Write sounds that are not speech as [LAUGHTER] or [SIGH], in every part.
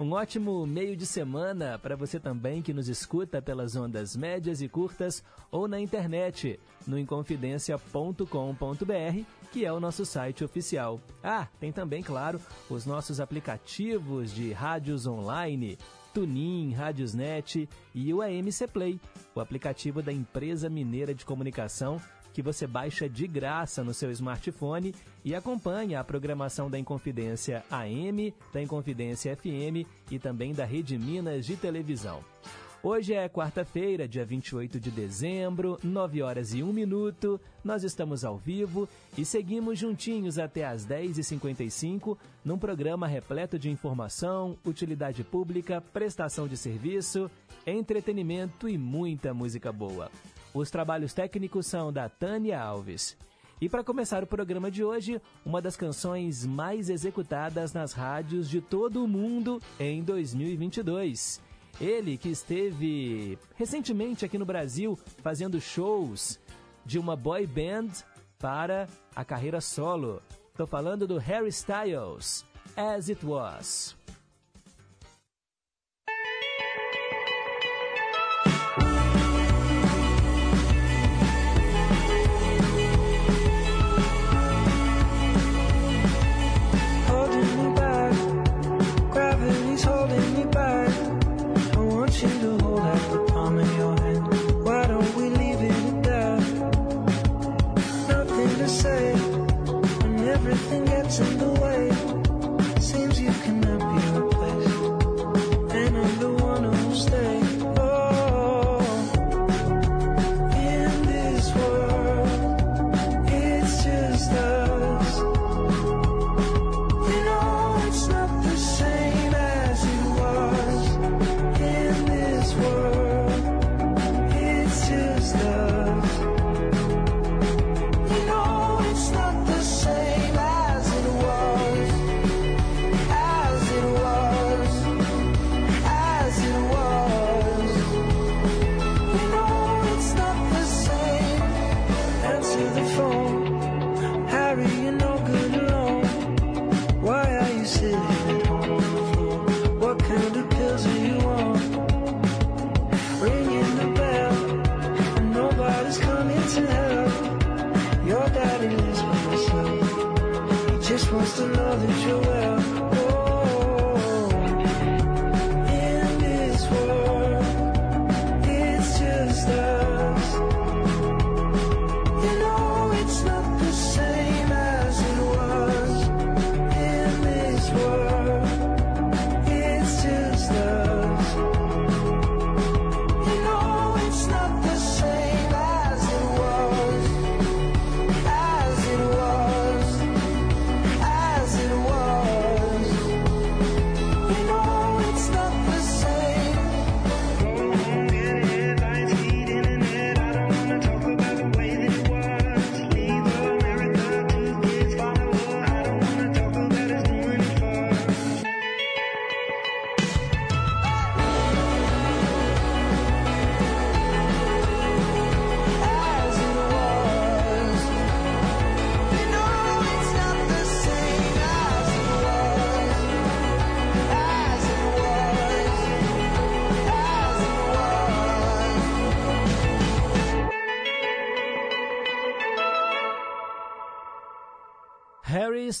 Um ótimo meio de semana para você também que nos escuta pelas ondas médias e curtas ou na internet, no inconfidencia.com.br, que é o nosso site oficial. Ah, tem também, claro, os nossos aplicativos de rádios online, Tunin, Rádiosnet e o AMC Play, o aplicativo da empresa mineira de comunicação que você baixa de graça no seu smartphone e acompanha a programação da Inconfidência AM, da Inconfidência FM e também da Rede Minas de televisão. Hoje é quarta-feira, dia 28 de dezembro, 9 horas e 1 minuto. Nós estamos ao vivo e seguimos juntinhos até às 10h55 num programa repleto de informação, utilidade pública, prestação de serviço, entretenimento e muita música boa. Os trabalhos técnicos são da Tânia Alves. E para começar o programa de hoje, uma das canções mais executadas nas rádios de todo o mundo em 2022. Ele que esteve recentemente aqui no Brasil fazendo shows de uma boy band para a carreira solo. Estou falando do Harry Styles, As It Was.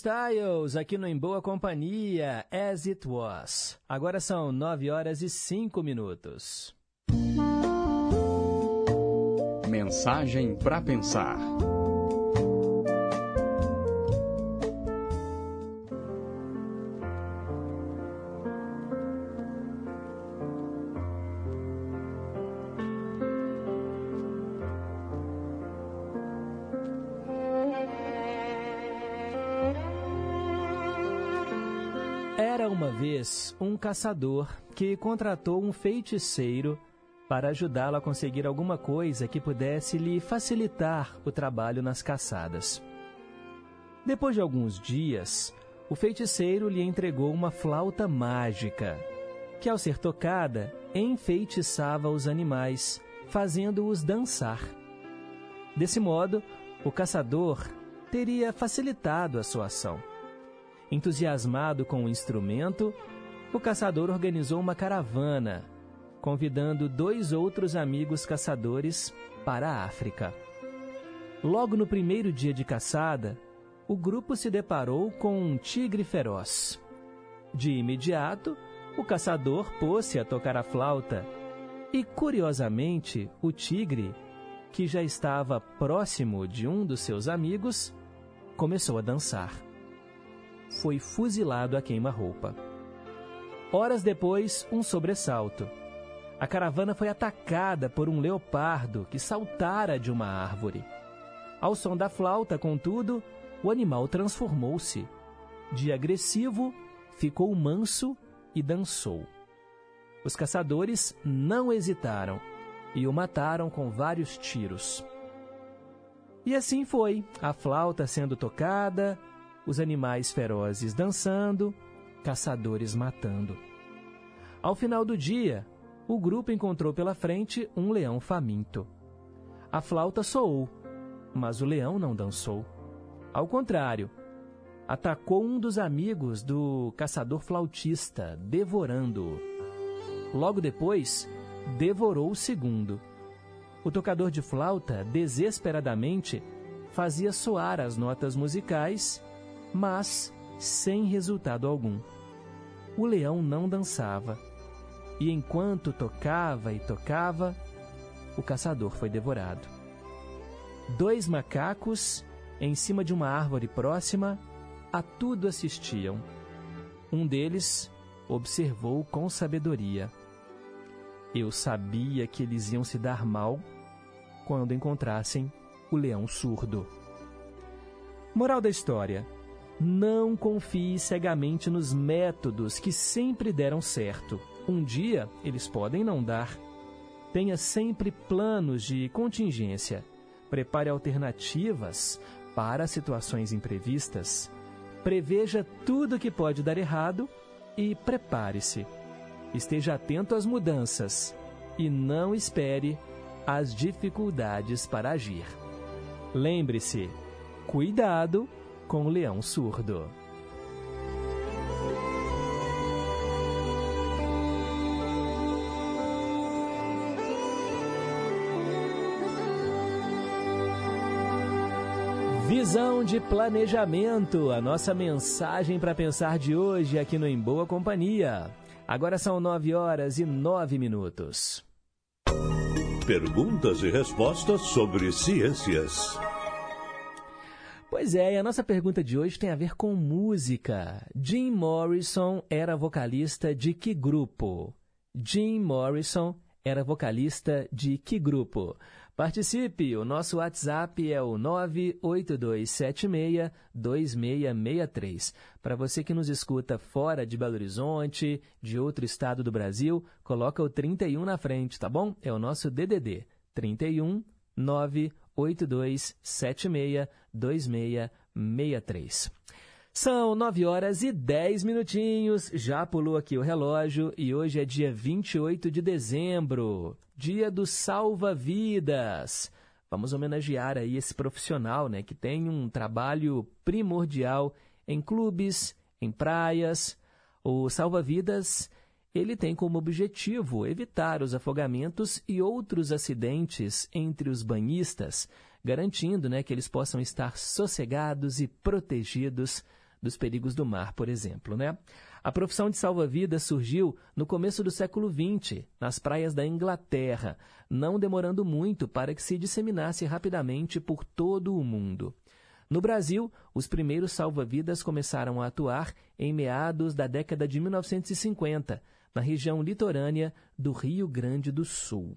Styles, aqui no Em Boa Companhia, As It Was. Agora são 9 horas e 5 minutos. Mensagem para pensar. Vez um caçador que contratou um feiticeiro para ajudá-lo a conseguir alguma coisa que pudesse lhe facilitar o trabalho nas caçadas. Depois de alguns dias, o feiticeiro lhe entregou uma flauta mágica, que ao ser tocada, enfeitiçava os animais, fazendo-os dançar. Desse modo, o caçador teria facilitado a sua ação. Entusiasmado com o instrumento, o caçador organizou uma caravana, convidando dois outros amigos caçadores para a África. Logo no primeiro dia de caçada, o grupo se deparou com um tigre feroz. De imediato, o caçador pôs-se a tocar a flauta e, curiosamente, o tigre, que já estava próximo de um dos seus amigos, começou a dançar foi fuzilado a queima-roupa. Horas depois, um sobressalto. A caravana foi atacada por um leopardo que saltara de uma árvore. Ao som da flauta, contudo, o animal transformou-se. De agressivo, ficou manso e dançou. Os caçadores não hesitaram e o mataram com vários tiros. E assim foi, a flauta sendo tocada, os animais ferozes dançando, caçadores matando. Ao final do dia, o grupo encontrou pela frente um leão faminto. A flauta soou, mas o leão não dançou. Ao contrário, atacou um dos amigos do caçador flautista, devorando-o. Logo depois, devorou o segundo. O tocador de flauta, desesperadamente, fazia soar as notas musicais mas sem resultado algum. O leão não dançava, e enquanto tocava e tocava, o caçador foi devorado. Dois macacos, em cima de uma árvore próxima, a tudo assistiam. Um deles observou com sabedoria. Eu sabia que eles iam se dar mal quando encontrassem o leão surdo. Moral da história: não confie cegamente nos métodos que sempre deram certo. Um dia eles podem não dar. Tenha sempre planos de contingência. Prepare alternativas para situações imprevistas. Preveja tudo que pode dar errado e prepare-se. Esteja atento às mudanças e não espere as dificuldades para agir. Lembre-se: cuidado com leão surdo. Visão de planejamento, a nossa mensagem para pensar de hoje aqui no Em Boa Companhia. Agora são nove horas e nove minutos. Perguntas e respostas sobre ciências. Pois é, e a nossa pergunta de hoje tem a ver com música. Jim Morrison era vocalista de que grupo? Jim Morrison era vocalista de que grupo? Participe! O nosso WhatsApp é o 982762663. Para você que nos escuta fora de Belo Horizonte, de outro estado do Brasil, coloca o 31 na frente, tá bom? É o nosso DDD. 31 982762663. São 9 horas e 10 minutinhos, já pulou aqui o relógio e hoje é dia 28 de dezembro, dia do salva-vidas. Vamos homenagear aí esse profissional, né, que tem um trabalho primordial em clubes, em praias. O salva-vidas ele tem como objetivo evitar os afogamentos e outros acidentes entre os banhistas, garantindo né, que eles possam estar sossegados e protegidos dos perigos do mar, por exemplo. Né? A profissão de salva-vidas surgiu no começo do século XX, nas praias da Inglaterra, não demorando muito para que se disseminasse rapidamente por todo o mundo. No Brasil, os primeiros salva-vidas começaram a atuar em meados da década de 1950, na região litorânea do Rio Grande do Sul.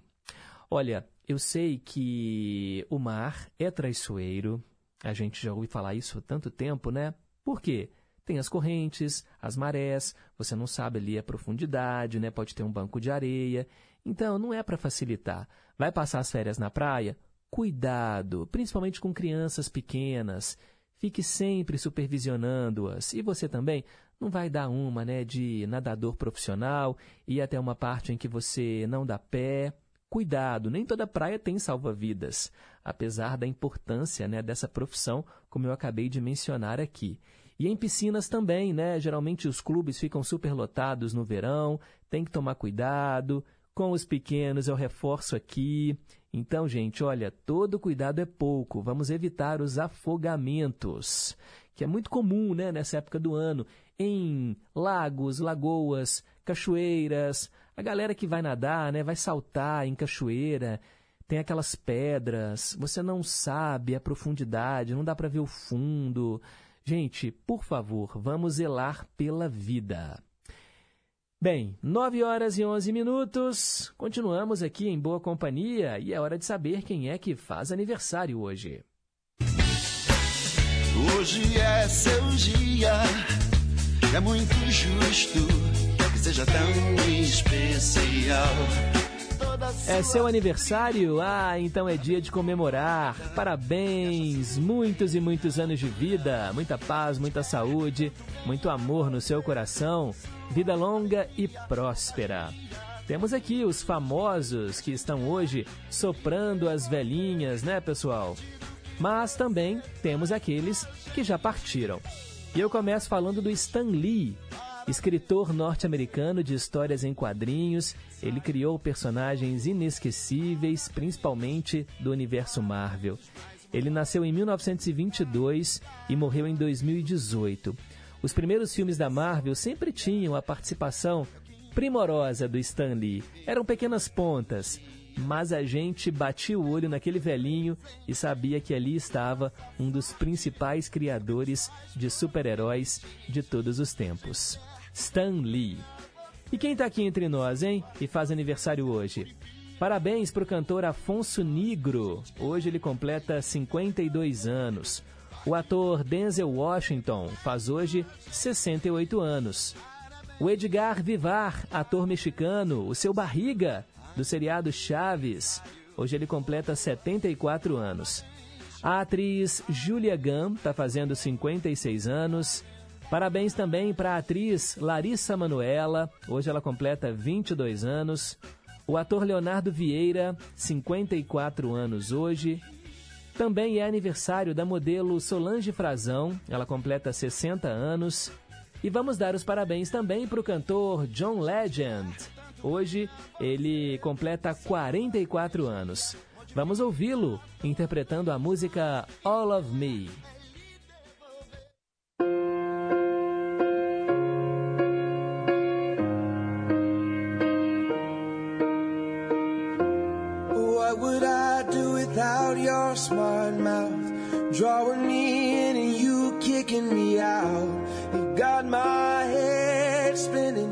Olha, eu sei que o mar é traiçoeiro, a gente já ouviu falar isso há tanto tempo, né? Por quê? tem as correntes, as marés, você não sabe ali a profundidade, né? Pode ter um banco de areia. Então, não é para facilitar. Vai passar as férias na praia? Cuidado, principalmente com crianças pequenas. Fique sempre supervisionando-as. E você também não vai dar uma, né, de nadador profissional e até uma parte em que você não dá pé. Cuidado, nem toda praia tem salva-vidas, apesar da importância, né, dessa profissão, como eu acabei de mencionar aqui. E em piscinas também, né? Geralmente os clubes ficam superlotados no verão, tem que tomar cuidado. Com os pequenos, eu reforço aqui. Então, gente, olha, todo cuidado é pouco. Vamos evitar os afogamentos, que é muito comum, né, nessa época do ano, em lagos, lagoas, cachoeiras. A galera que vai nadar, né, vai saltar em cachoeira, tem aquelas pedras, você não sabe a profundidade, não dá para ver o fundo. Gente, por favor, vamos zelar pela vida. Bem, 9 horas e 11 minutos. Continuamos aqui em boa companhia e é hora de saber quem é que faz aniversário hoje. Hoje é seu dia, é muito justo que seja tão especial. É seu aniversário? Ah, então é dia de comemorar. Parabéns! Muitos e muitos anos de vida, muita paz, muita saúde, muito amor no seu coração, vida longa e próspera. Temos aqui os famosos que estão hoje soprando as velhinhas, né, pessoal? Mas também temos aqueles que já partiram. E eu começo falando do Stan Lee, Escritor norte-americano de histórias em quadrinhos, ele criou personagens inesquecíveis, principalmente do universo Marvel. Ele nasceu em 1922 e morreu em 2018. Os primeiros filmes da Marvel sempre tinham a participação primorosa do Stan Lee. Eram pequenas pontas, mas a gente batia o olho naquele velhinho e sabia que ali estava um dos principais criadores de super-heróis de todos os tempos. Stan Lee. E quem está aqui entre nós, hein? E faz aniversário hoje. Parabéns para o cantor Afonso Negro. Hoje ele completa 52 anos. O ator Denzel Washington faz hoje 68 anos. O Edgar Vivar, ator mexicano, o seu barriga, do seriado Chaves. Hoje ele completa 74 anos. A atriz Julia Gunn está fazendo 56 anos. Parabéns também para a atriz Larissa Manuela, hoje ela completa 22 anos. O ator Leonardo Vieira, 54 anos hoje. Também é aniversário da modelo Solange Frazão, ela completa 60 anos. E vamos dar os parabéns também para o cantor John Legend. Hoje ele completa 44 anos. Vamos ouvi-lo interpretando a música All of Me. your smart mouth, drawing me in and you kicking me out. You got my head spinning,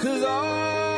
tell you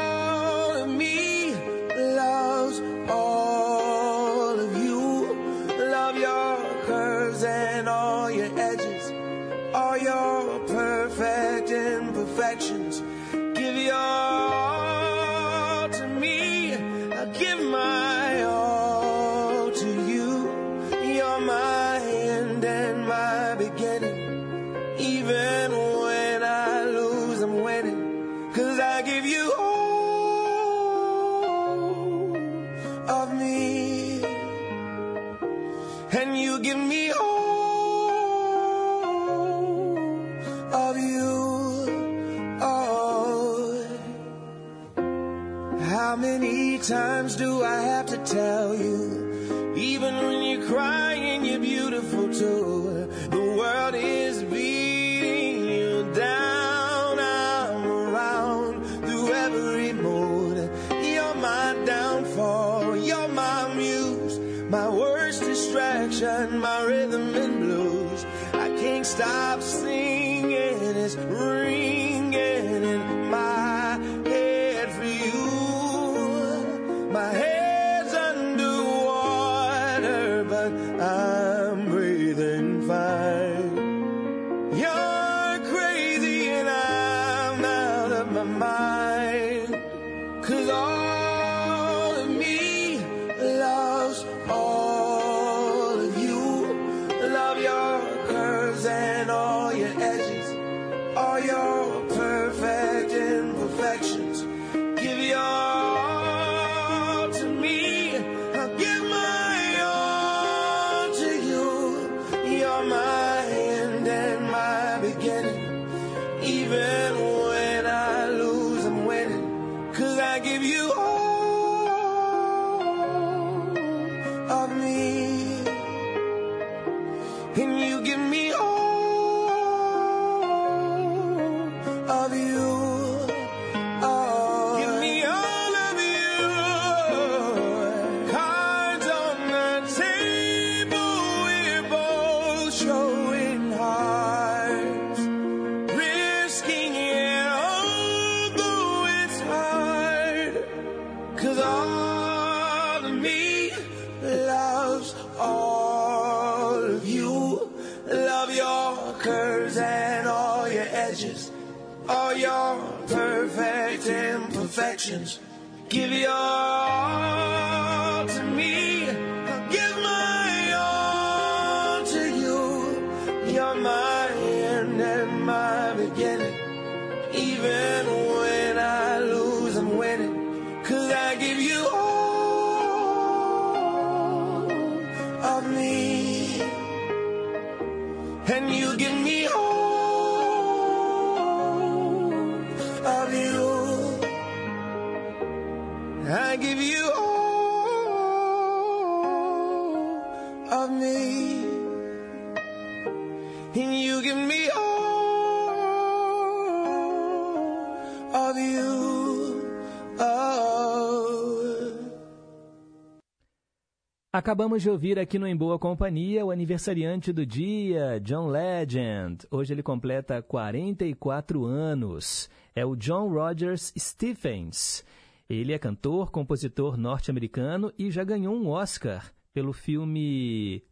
Acabamos de ouvir aqui no Em Boa Companhia o aniversariante do dia, John Legend. Hoje ele completa 44 anos. É o John Rogers Stephens. Ele é cantor, compositor norte-americano e já ganhou um Oscar pelo filme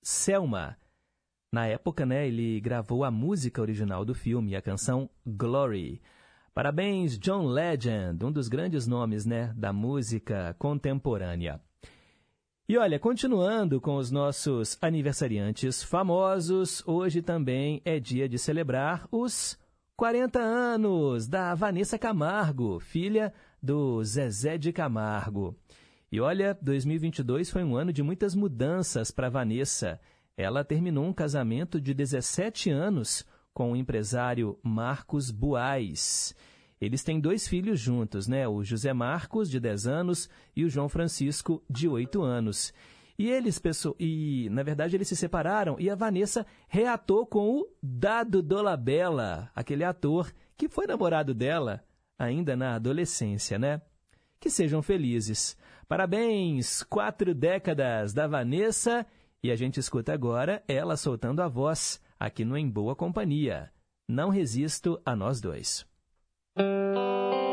Selma. Na época, né, ele gravou a música original do filme, a canção Glory. Parabéns, John Legend, um dos grandes nomes, né, da música contemporânea. E olha, continuando com os nossos aniversariantes famosos, hoje também é dia de celebrar os 40 anos da Vanessa Camargo, filha do Zezé de Camargo. E olha, 2022 foi um ano de muitas mudanças para Vanessa. Ela terminou um casamento de 17 anos com o empresário Marcos Buais. Eles têm dois filhos juntos, né? O José Marcos, de 10 anos, e o João Francisco, de 8 anos. E eles, pessoal, e na verdade eles se separaram e a Vanessa reatou com o Dado Dolabella, aquele ator que foi namorado dela ainda na adolescência, né? Que sejam felizes. Parabéns! Quatro décadas da Vanessa e a gente escuta agora ela soltando a voz aqui no Em Boa Companhia. Não resisto a nós dois. Eu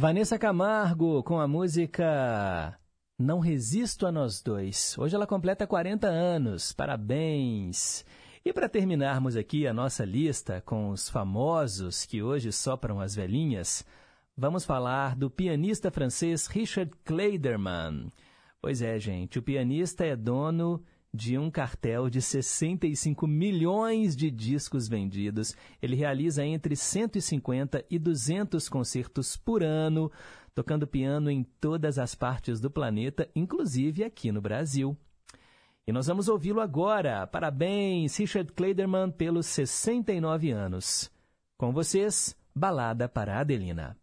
Vanessa Camargo com a música Não Resisto a Nós Dois. Hoje ela completa 40 anos. Parabéns! E para terminarmos aqui a nossa lista com os famosos que hoje sopram as velhinhas, vamos falar do pianista francês Richard Kleiderman. Pois é, gente, o pianista é dono de um cartel de 65 milhões de discos vendidos. Ele realiza entre 150 e 200 concertos por ano, tocando piano em todas as partes do planeta, inclusive aqui no Brasil. E nós vamos ouvi-lo agora. Parabéns, Richard Kleiderman, pelos 69 anos. Com vocês, Balada para Adelina.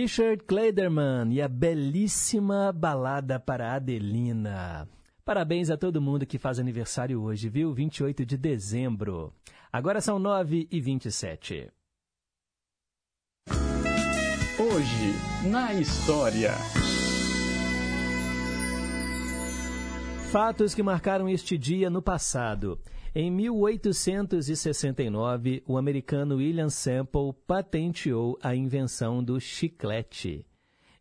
Richard Kleiderman e a belíssima balada para Adelina. Parabéns a todo mundo que faz aniversário hoje, viu? 28 de dezembro. Agora são 9 e 27. Hoje, na história. Fatos que marcaram este dia no passado. Em 1869, o americano William Semple patenteou a invenção do chiclete.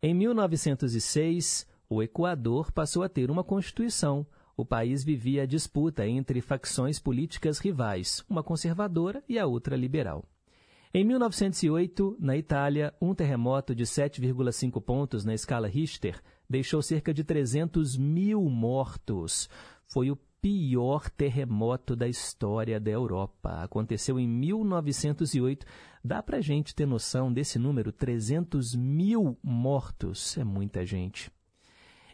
Em 1906, o Equador passou a ter uma constituição. O país vivia a disputa entre facções políticas rivais, uma conservadora e a outra liberal. Em 1908, na Itália, um terremoto de 7,5 pontos na escala Richter deixou cerca de 300 mil mortos. Foi o pior terremoto da história da Europa. Aconteceu em 1908. Dá para gente ter noção desse número? 300 mil mortos. É muita gente.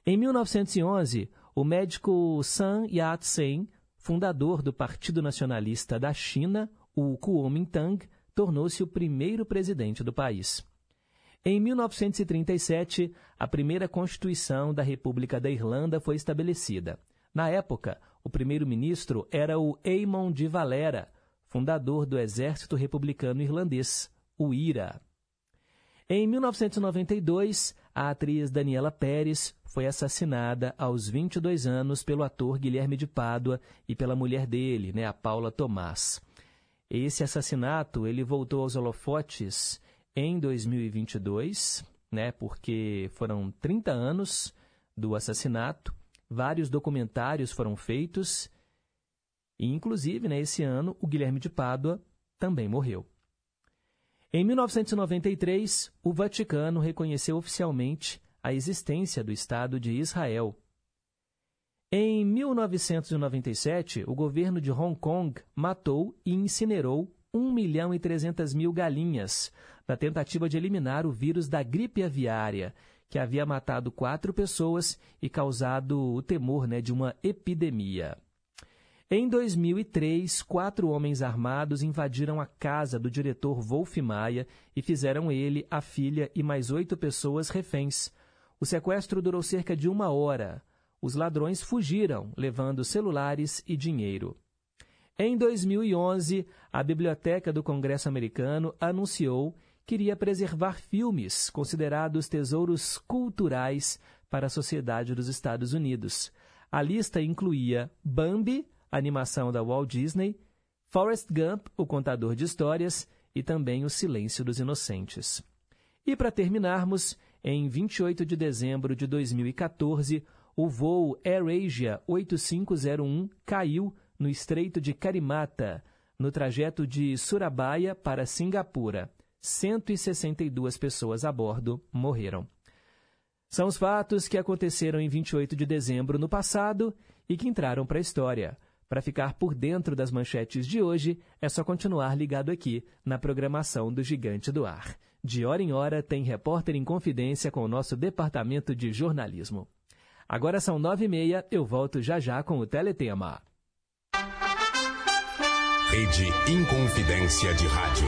Em 1911, o médico Sun Yat-sen, fundador do Partido Nacionalista da China, o Kuomintang, tornou-se o primeiro presidente do país. Em 1937, a primeira Constituição da República da Irlanda foi estabelecida. Na época, o primeiro-ministro era o Eamon de Valera, fundador do Exército Republicano Irlandês, o IRA. Em 1992, a atriz Daniela Pérez foi assassinada aos 22 anos pelo ator Guilherme de Pádua e pela mulher dele, né, a Paula Tomás. Esse assassinato ele voltou aos holofotes em 2022, né, porque foram 30 anos do assassinato vários documentários foram feitos e, inclusive, né, esse ano, o Guilherme de Pádua também morreu. Em 1993, o Vaticano reconheceu oficialmente a existência do Estado de Israel. Em 1997, o governo de Hong Kong matou e incinerou 1 milhão e 300 mil galinhas, na tentativa de eliminar o vírus da gripe aviária, que havia matado quatro pessoas e causado o temor né, de uma epidemia. Em 2003, quatro homens armados invadiram a casa do diretor Wolf Maia e fizeram ele, a filha e mais oito pessoas reféns. O sequestro durou cerca de uma hora. Os ladrões fugiram, levando celulares e dinheiro. Em 2011, a Biblioteca do Congresso Americano anunciou queria preservar filmes considerados tesouros culturais para a sociedade dos Estados Unidos. A lista incluía Bambi, animação da Walt Disney, Forrest Gump, o contador de histórias, e também O Silêncio dos Inocentes. E para terminarmos, em 28 de dezembro de 2014, o voo AirAsia 8501 caiu no Estreito de Karimata, no trajeto de Surabaya para Singapura. 162 pessoas a bordo morreram. São os fatos que aconteceram em 28 de dezembro no passado e que entraram para a história. Para ficar por dentro das manchetes de hoje, é só continuar ligado aqui na programação do Gigante do Ar. De hora em hora tem repórter em confidência com o nosso departamento de jornalismo. Agora são nove e meia, eu volto já já com o Teletema. Rede Inconfidência de Rádio.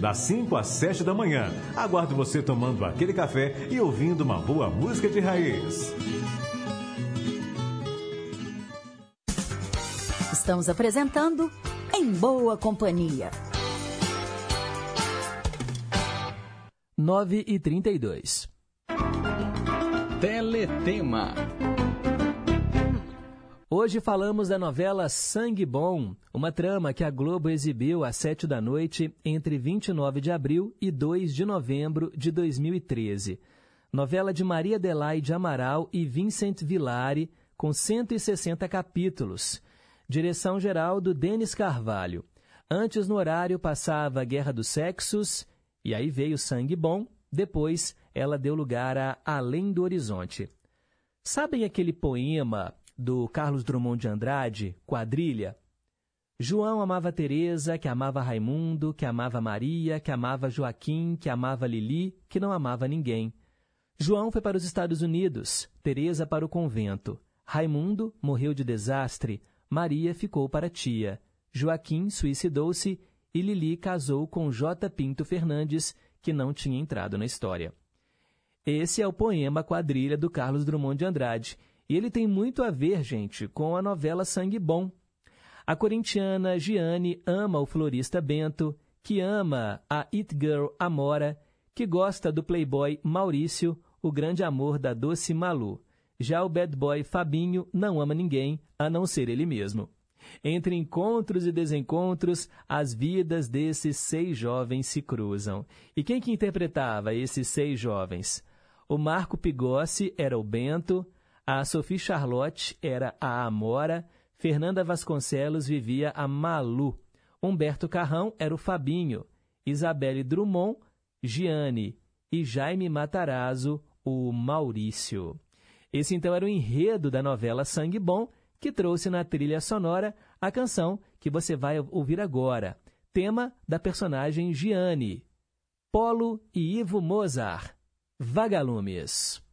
das 5 às 7 da manhã. Aguardo você tomando aquele café e ouvindo uma boa música de raiz. Estamos apresentando Em Boa Companhia. 9 e 32. Teletema. Hoje falamos da novela Sangue Bom, uma trama que a Globo exibiu às 7 da noite entre 29 de abril e 2 de novembro de 2013. Novela de Maria Adelaide Amaral e Vincent Villari, com 160 capítulos. Direção geral do Denis Carvalho. Antes, no horário, passava Guerra dos Sexos, e aí veio Sangue Bom. Depois, ela deu lugar a Além do Horizonte. Sabem aquele poema do Carlos Drummond de Andrade, Quadrilha? João amava Teresa, que amava Raimundo, que amava Maria, que amava Joaquim, que amava Lili, que não amava ninguém. João foi para os Estados Unidos, Teresa para o convento. Raimundo morreu de desastre, Maria ficou para tia. Joaquim suicidou-se e Lili casou com J. Pinto Fernandes, que não tinha entrado na história. Esse é o poema Quadrilha do Carlos Drummond de Andrade, e ele tem muito a ver, gente, com a novela Sangue Bom. A corintiana Giane ama o florista Bento, que ama a It Girl Amora, que gosta do playboy Maurício, o grande amor da doce Malu. Já o bad boy Fabinho não ama ninguém, a não ser ele mesmo. Entre encontros e desencontros, as vidas desses seis jovens se cruzam. E quem que interpretava esses seis jovens? O Marco Pigossi era o Bento, a Sophie Charlotte era a Amora, Fernanda Vasconcelos vivia a Malu, Humberto Carrão era o Fabinho, Isabelle Drummond, Giane e Jaime Matarazzo, o Maurício. Esse então era o enredo da novela Sangue Bom, que trouxe na trilha sonora a canção que você vai ouvir agora, tema da personagem Gianni, Polo e Ivo Mozart, Vagalumes.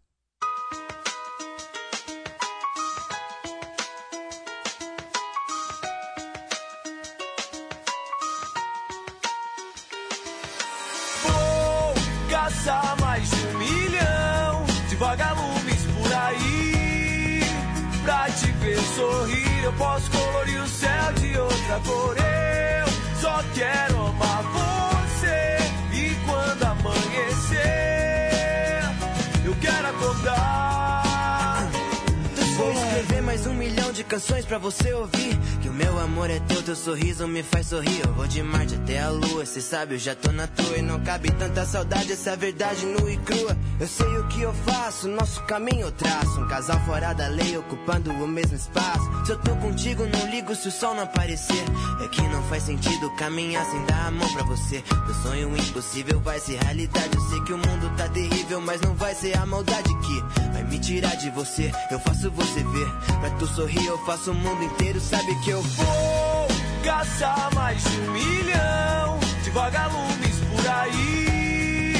Mais de um milhão de vagalumes por aí. Pra te ver sorrir, eu posso colorir o céu de outra cor. Eu só quero canções pra você ouvir. Que o meu amor é teu, teu sorriso me faz sorrir. Eu vou de Marte até a lua, cê sabe, eu já tô na tua. E não cabe tanta saudade, essa verdade nua e crua. Eu sei o que eu faço, nosso caminho eu traço. Um casal fora da lei, ocupando o mesmo espaço. Se eu tô contigo, não ligo se o sol não aparecer. É que não faz sentido caminhar sem dar a mão pra você. Meu sonho impossível vai ser realidade. Eu sei que o mundo tá terrível, mas não vai ser a maldade que vai me tirar de você. Eu faço você ver. Pra tu sorrir, eu faço o mundo inteiro. Sabe que eu Vou caçar mais de um milhão de vagalumes por aí.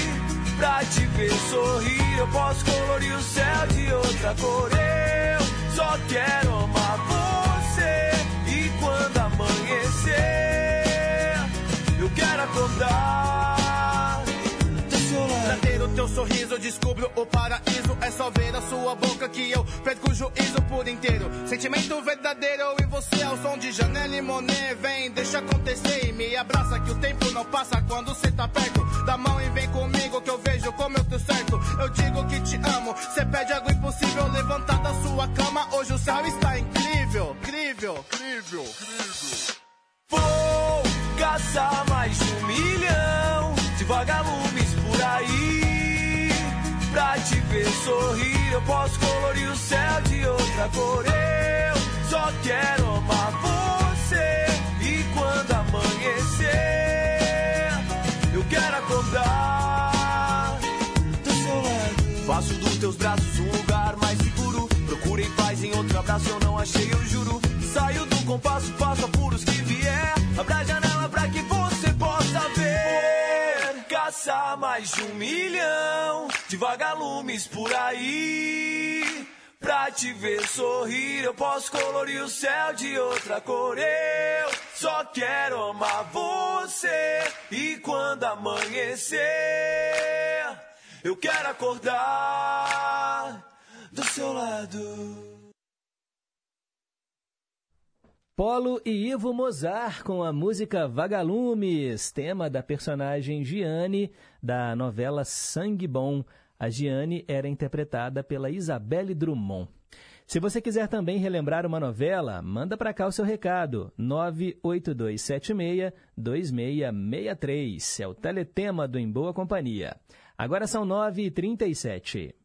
Pra te ver sorrir, eu posso colorir o céu de outra cor. Eu só quero amar você. E quando amanhecer, eu quero acordar. Sorriso, descubro o paraíso. É só ver a sua boca que eu perco o juízo por inteiro. Sentimento verdadeiro, e você ao som de Janela e Monet. Vem, deixa acontecer e me abraça que o tempo não passa quando cê tá perto. Dá mão e vem comigo que eu vejo como eu tô certo. Eu digo que te amo, cê pede algo impossível. Levantar da sua cama, hoje o céu está incrível. Incrível, incrível, incrível. Vou caçar sorrir, eu posso colorir o céu de outra cor. Eu só quero amar você. E quando amanhecer, eu quero acordar do seu lado. Faço dos teus braços um lugar mais seguro. Procurei paz em outro abraço, eu não achei, eu juro. Saio do compasso, passo apuros que vier. Caçar mais de um milhão de vagalumes por aí. Pra te ver sorrir, eu posso colorir o céu de outra cor. Eu só quero amar você. E quando amanhecer, eu quero acordar do seu lado. Polo e Ivo Mozart com a música Vagalumes, tema da personagem Giane da novela Sangue Bom. A Giane era interpretada pela Isabelle Drummond. Se você quiser também relembrar uma novela, manda para cá o seu recado. 98276-2663. É o teletema do Em Boa Companhia. Agora são 9h37.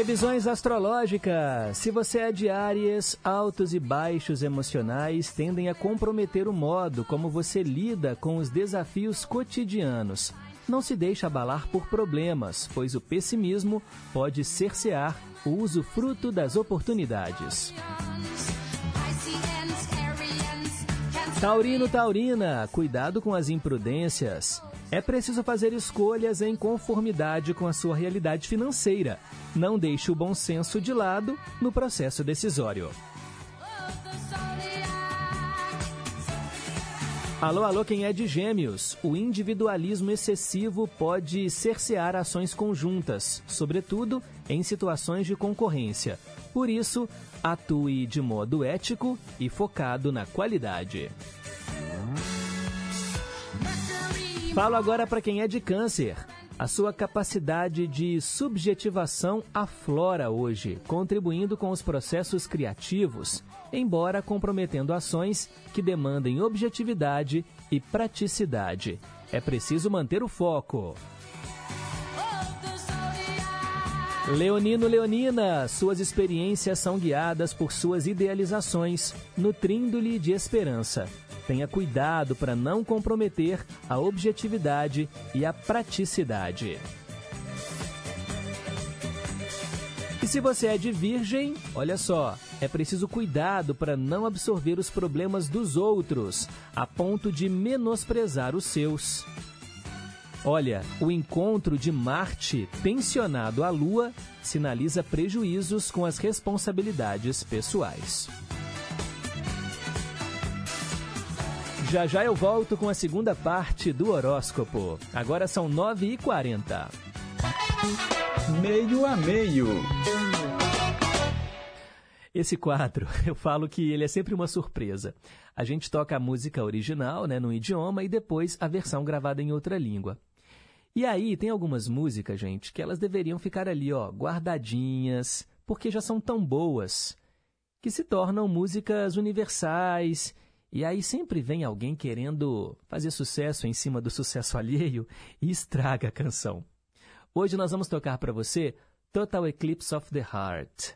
Previsões astrológicas. Se você é de altos e baixos emocionais tendem a comprometer o modo como você lida com os desafios cotidianos. Não se deixe abalar por problemas, pois o pessimismo pode cercear o usufruto das oportunidades. Taurino Taurina, cuidado com as imprudências. É preciso fazer escolhas em conformidade com a sua realidade financeira. Não deixe o bom senso de lado no processo decisório. Alô, alô, quem é de gêmeos? O individualismo excessivo pode cercear ações conjuntas, sobretudo em situações de concorrência. Por isso, atue de modo ético e focado na qualidade. Falo agora para quem é de câncer. A sua capacidade de subjetivação aflora hoje, contribuindo com os processos criativos, embora comprometendo ações que demandem objetividade e praticidade. É preciso manter o foco. Leonino Leonina, suas experiências são guiadas por suas idealizações, nutrindo-lhe de esperança. Tenha cuidado para não comprometer a objetividade e a praticidade. E se você é de virgem, olha só, é preciso cuidado para não absorver os problemas dos outros, a ponto de menosprezar os seus. Olha, o encontro de Marte tensionado à Lua sinaliza prejuízos com as responsabilidades pessoais. Já já eu volto com a segunda parte do horóscopo. Agora são 9h40. Meio a meio. Esse quadro, [LAUGHS] eu falo que ele é sempre uma surpresa. A gente toca a música original, né, num idioma, e depois a versão gravada em outra língua. E aí tem algumas músicas, gente, que elas deveriam ficar ali, ó, guardadinhas, porque já são tão boas, que se tornam músicas universais e aí sempre vem alguém querendo fazer sucesso em cima do sucesso alheio e estraga a canção. Hoje nós vamos tocar para você Total Eclipse of the Heart,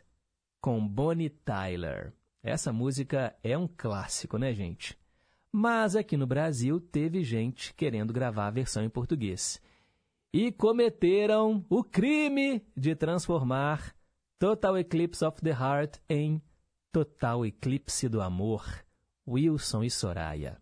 com Bonnie Tyler. Essa música é um clássico, né, gente? Mas aqui no Brasil teve gente querendo gravar a versão em português. E cometeram o crime de transformar Total Eclipse of the Heart em Total Eclipse do Amor. Wilson e Soraya.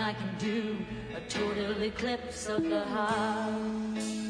I can do, a total eclipse of the heart.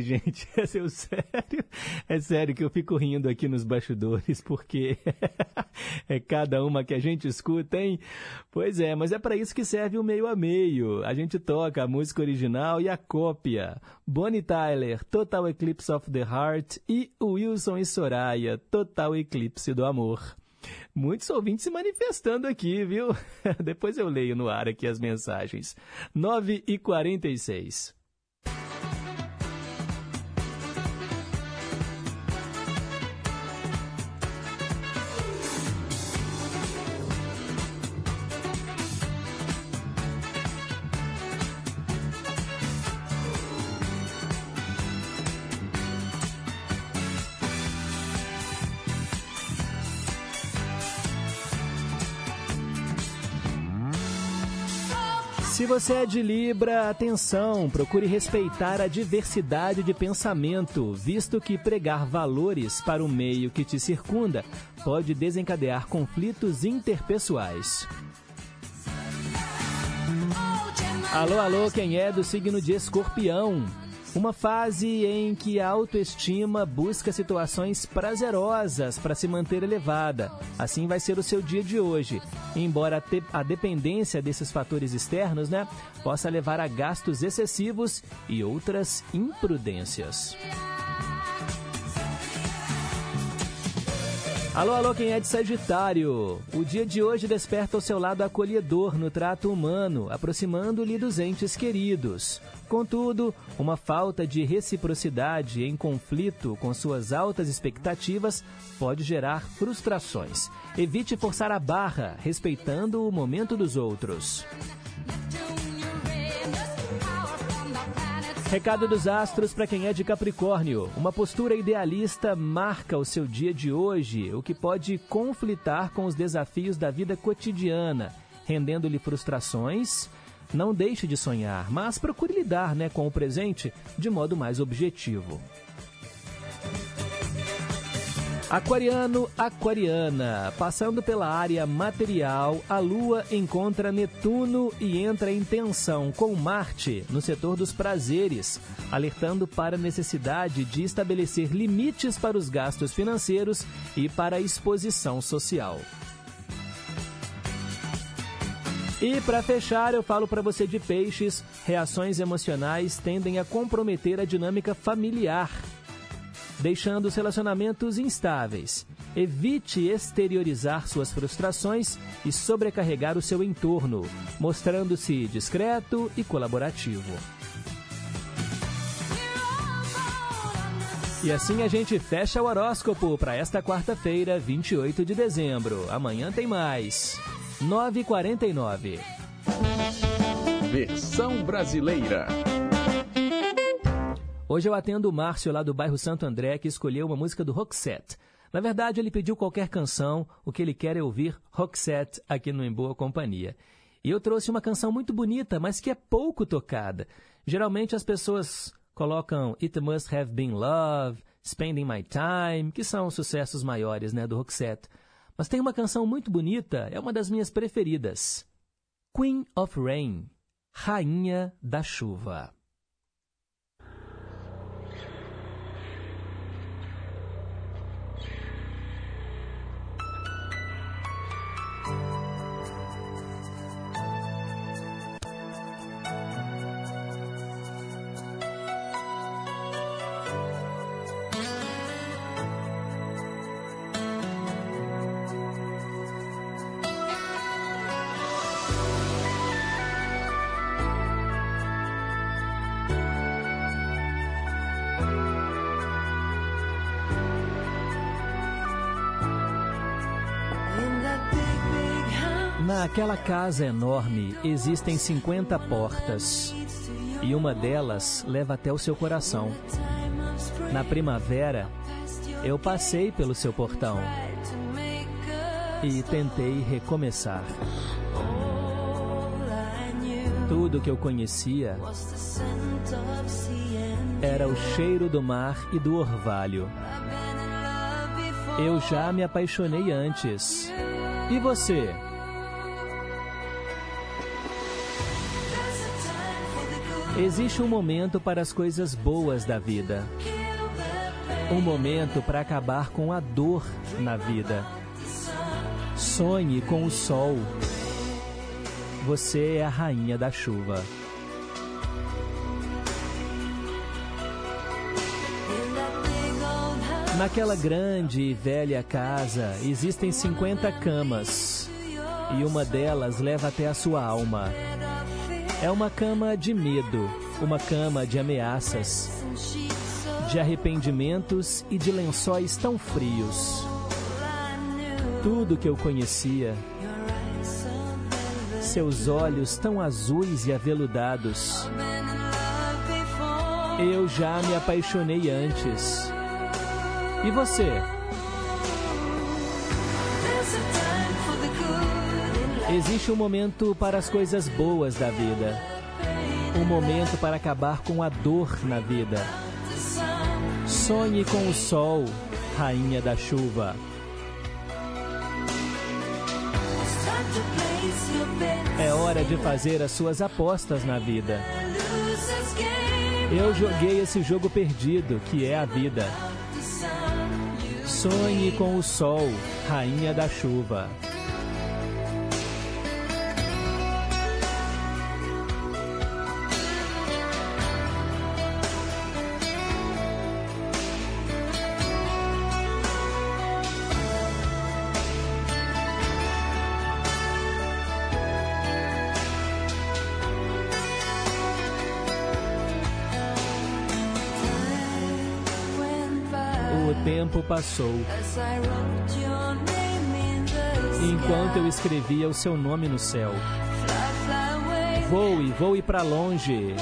Gente, [LAUGHS] é sério? É sério que eu fico rindo aqui nos bastidores, porque [LAUGHS] é cada uma que a gente escuta, hein? Pois é, mas é para isso que serve o meio a meio. A gente toca a música original e a cópia. Bonnie Tyler, Total Eclipse of the Heart e Wilson e Soraya, Total Eclipse do Amor. Muitos ouvintes se manifestando aqui, viu? [LAUGHS] Depois eu leio no ar aqui as mensagens. 9 e 46. Se você é de Libra, atenção, procure respeitar a diversidade de pensamento, visto que pregar valores para o meio que te circunda pode desencadear conflitos interpessoais. Alô, alô, quem é do signo de Escorpião? Uma fase em que a autoestima busca situações prazerosas para se manter elevada. Assim vai ser o seu dia de hoje. Embora a, dependência desses fatores externos, né, possa levar a gastos excessivos e outras imprudências. Alô, alô, quem é de Sagitário? O dia de hoje desperta o seu lado acolhedor no trato humano, aproximando-lhe dos entes queridos. Contudo, uma falta de reciprocidade em conflito com suas altas expectativas pode gerar frustrações. Evite forçar a barra, respeitando o momento dos outros. Recado dos astros para quem é de Capricórnio. Uma postura idealista marca o seu dia de hoje, o que pode conflitar com os desafios da vida cotidiana, rendendo-lhe frustrações. Não deixe de sonhar, mas procure lidar né, com o presente de modo mais objetivo. Aquariano, aquariana, passando pela área material, a Lua encontra Netuno e entra em tensão com Marte no setor dos prazeres, alertando para a necessidade de estabelecer limites para os gastos financeiros e para a exposição social. E para fechar, eu falo para você de peixes, reações emocionais tendem a comprometer a dinâmica familiar deixando os relacionamentos instáveis. Evite exteriorizar suas frustrações e sobrecarregar o seu entorno, mostrando-se discreto e colaborativo. E assim a gente fecha o horóscopo para esta quarta-feira, 28 de dezembro. Amanhã tem mais. 9h49. Versão brasileira. Hoje eu atendo o Márcio lá do bairro Santo André, que escolheu uma música do Roxette. Na verdade, ele pediu qualquer canção, o que ele quer é ouvir Roxette aqui no Em Boa Companhia. E eu trouxe uma canção muito bonita, mas que é pouco tocada. Geralmente as pessoas colocam It Must Have Been Love, Spending My Time, que são sucessos maiores né, do Roxette. Mas tem uma canção muito bonita, é uma das minhas preferidas. Queen of Rain, Rainha da Chuva. Naquela casa enorme existem 50 portas e uma delas leva até o seu coração. Na primavera, eu passei pelo seu portão e tentei recomeçar. Tudo que eu conhecia era o cheiro do mar e do orvalho. Eu já me apaixonei antes. E você? Existe um momento para as coisas boas da vida. Um momento para acabar com a dor na vida. Sonhe com o sol. Você é a rainha da chuva. Naquela grande e velha casa existem 50 camas e uma delas leva até a sua alma. É uma cama de medo, uma cama de ameaças, de arrependimentos e de lençóis tão frios. Tudo que eu conhecia, seus olhos tão azuis e aveludados. Eu já me apaixonei antes. E você? Existe um momento para as coisas boas da vida. Um momento para acabar com a dor na vida. Sonhe com o sol, rainha da chuva. É hora de fazer as suas apostas na vida. Eu joguei esse jogo perdido, que é a vida. Sonhe com o sol, rainha da chuva. Passou. Enquanto eu escrevia o seu nome no céu. Voe, voe para longe.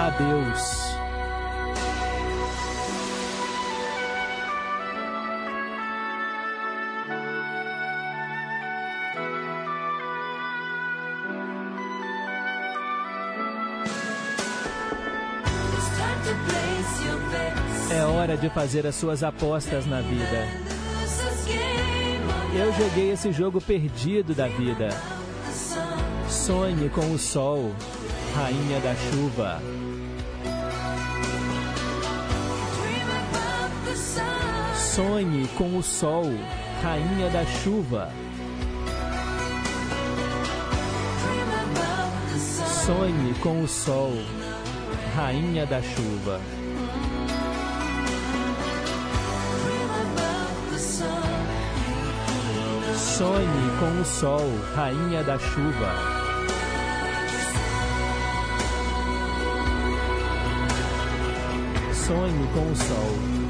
Adeus. De fazer as suas apostas na vida. Eu joguei esse jogo perdido da vida. Sonhe com o sol, rainha da chuva. Sonhe com o sol, rainha da chuva. Sonhe com o sol, rainha da chuva. Sonhe com o sol, rainha da chuva. Sonhe com o sol.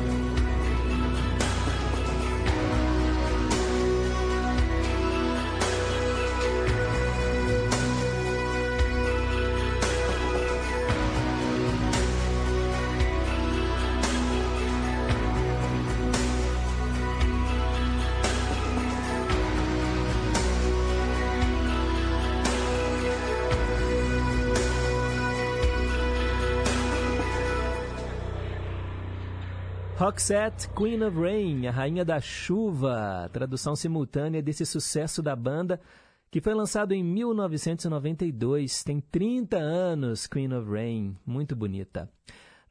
Roxette, Queen of Rain, a Rainha da Chuva, tradução simultânea desse sucesso da banda, que foi lançado em 1992. Tem 30 anos, Queen of Rain, muito bonita.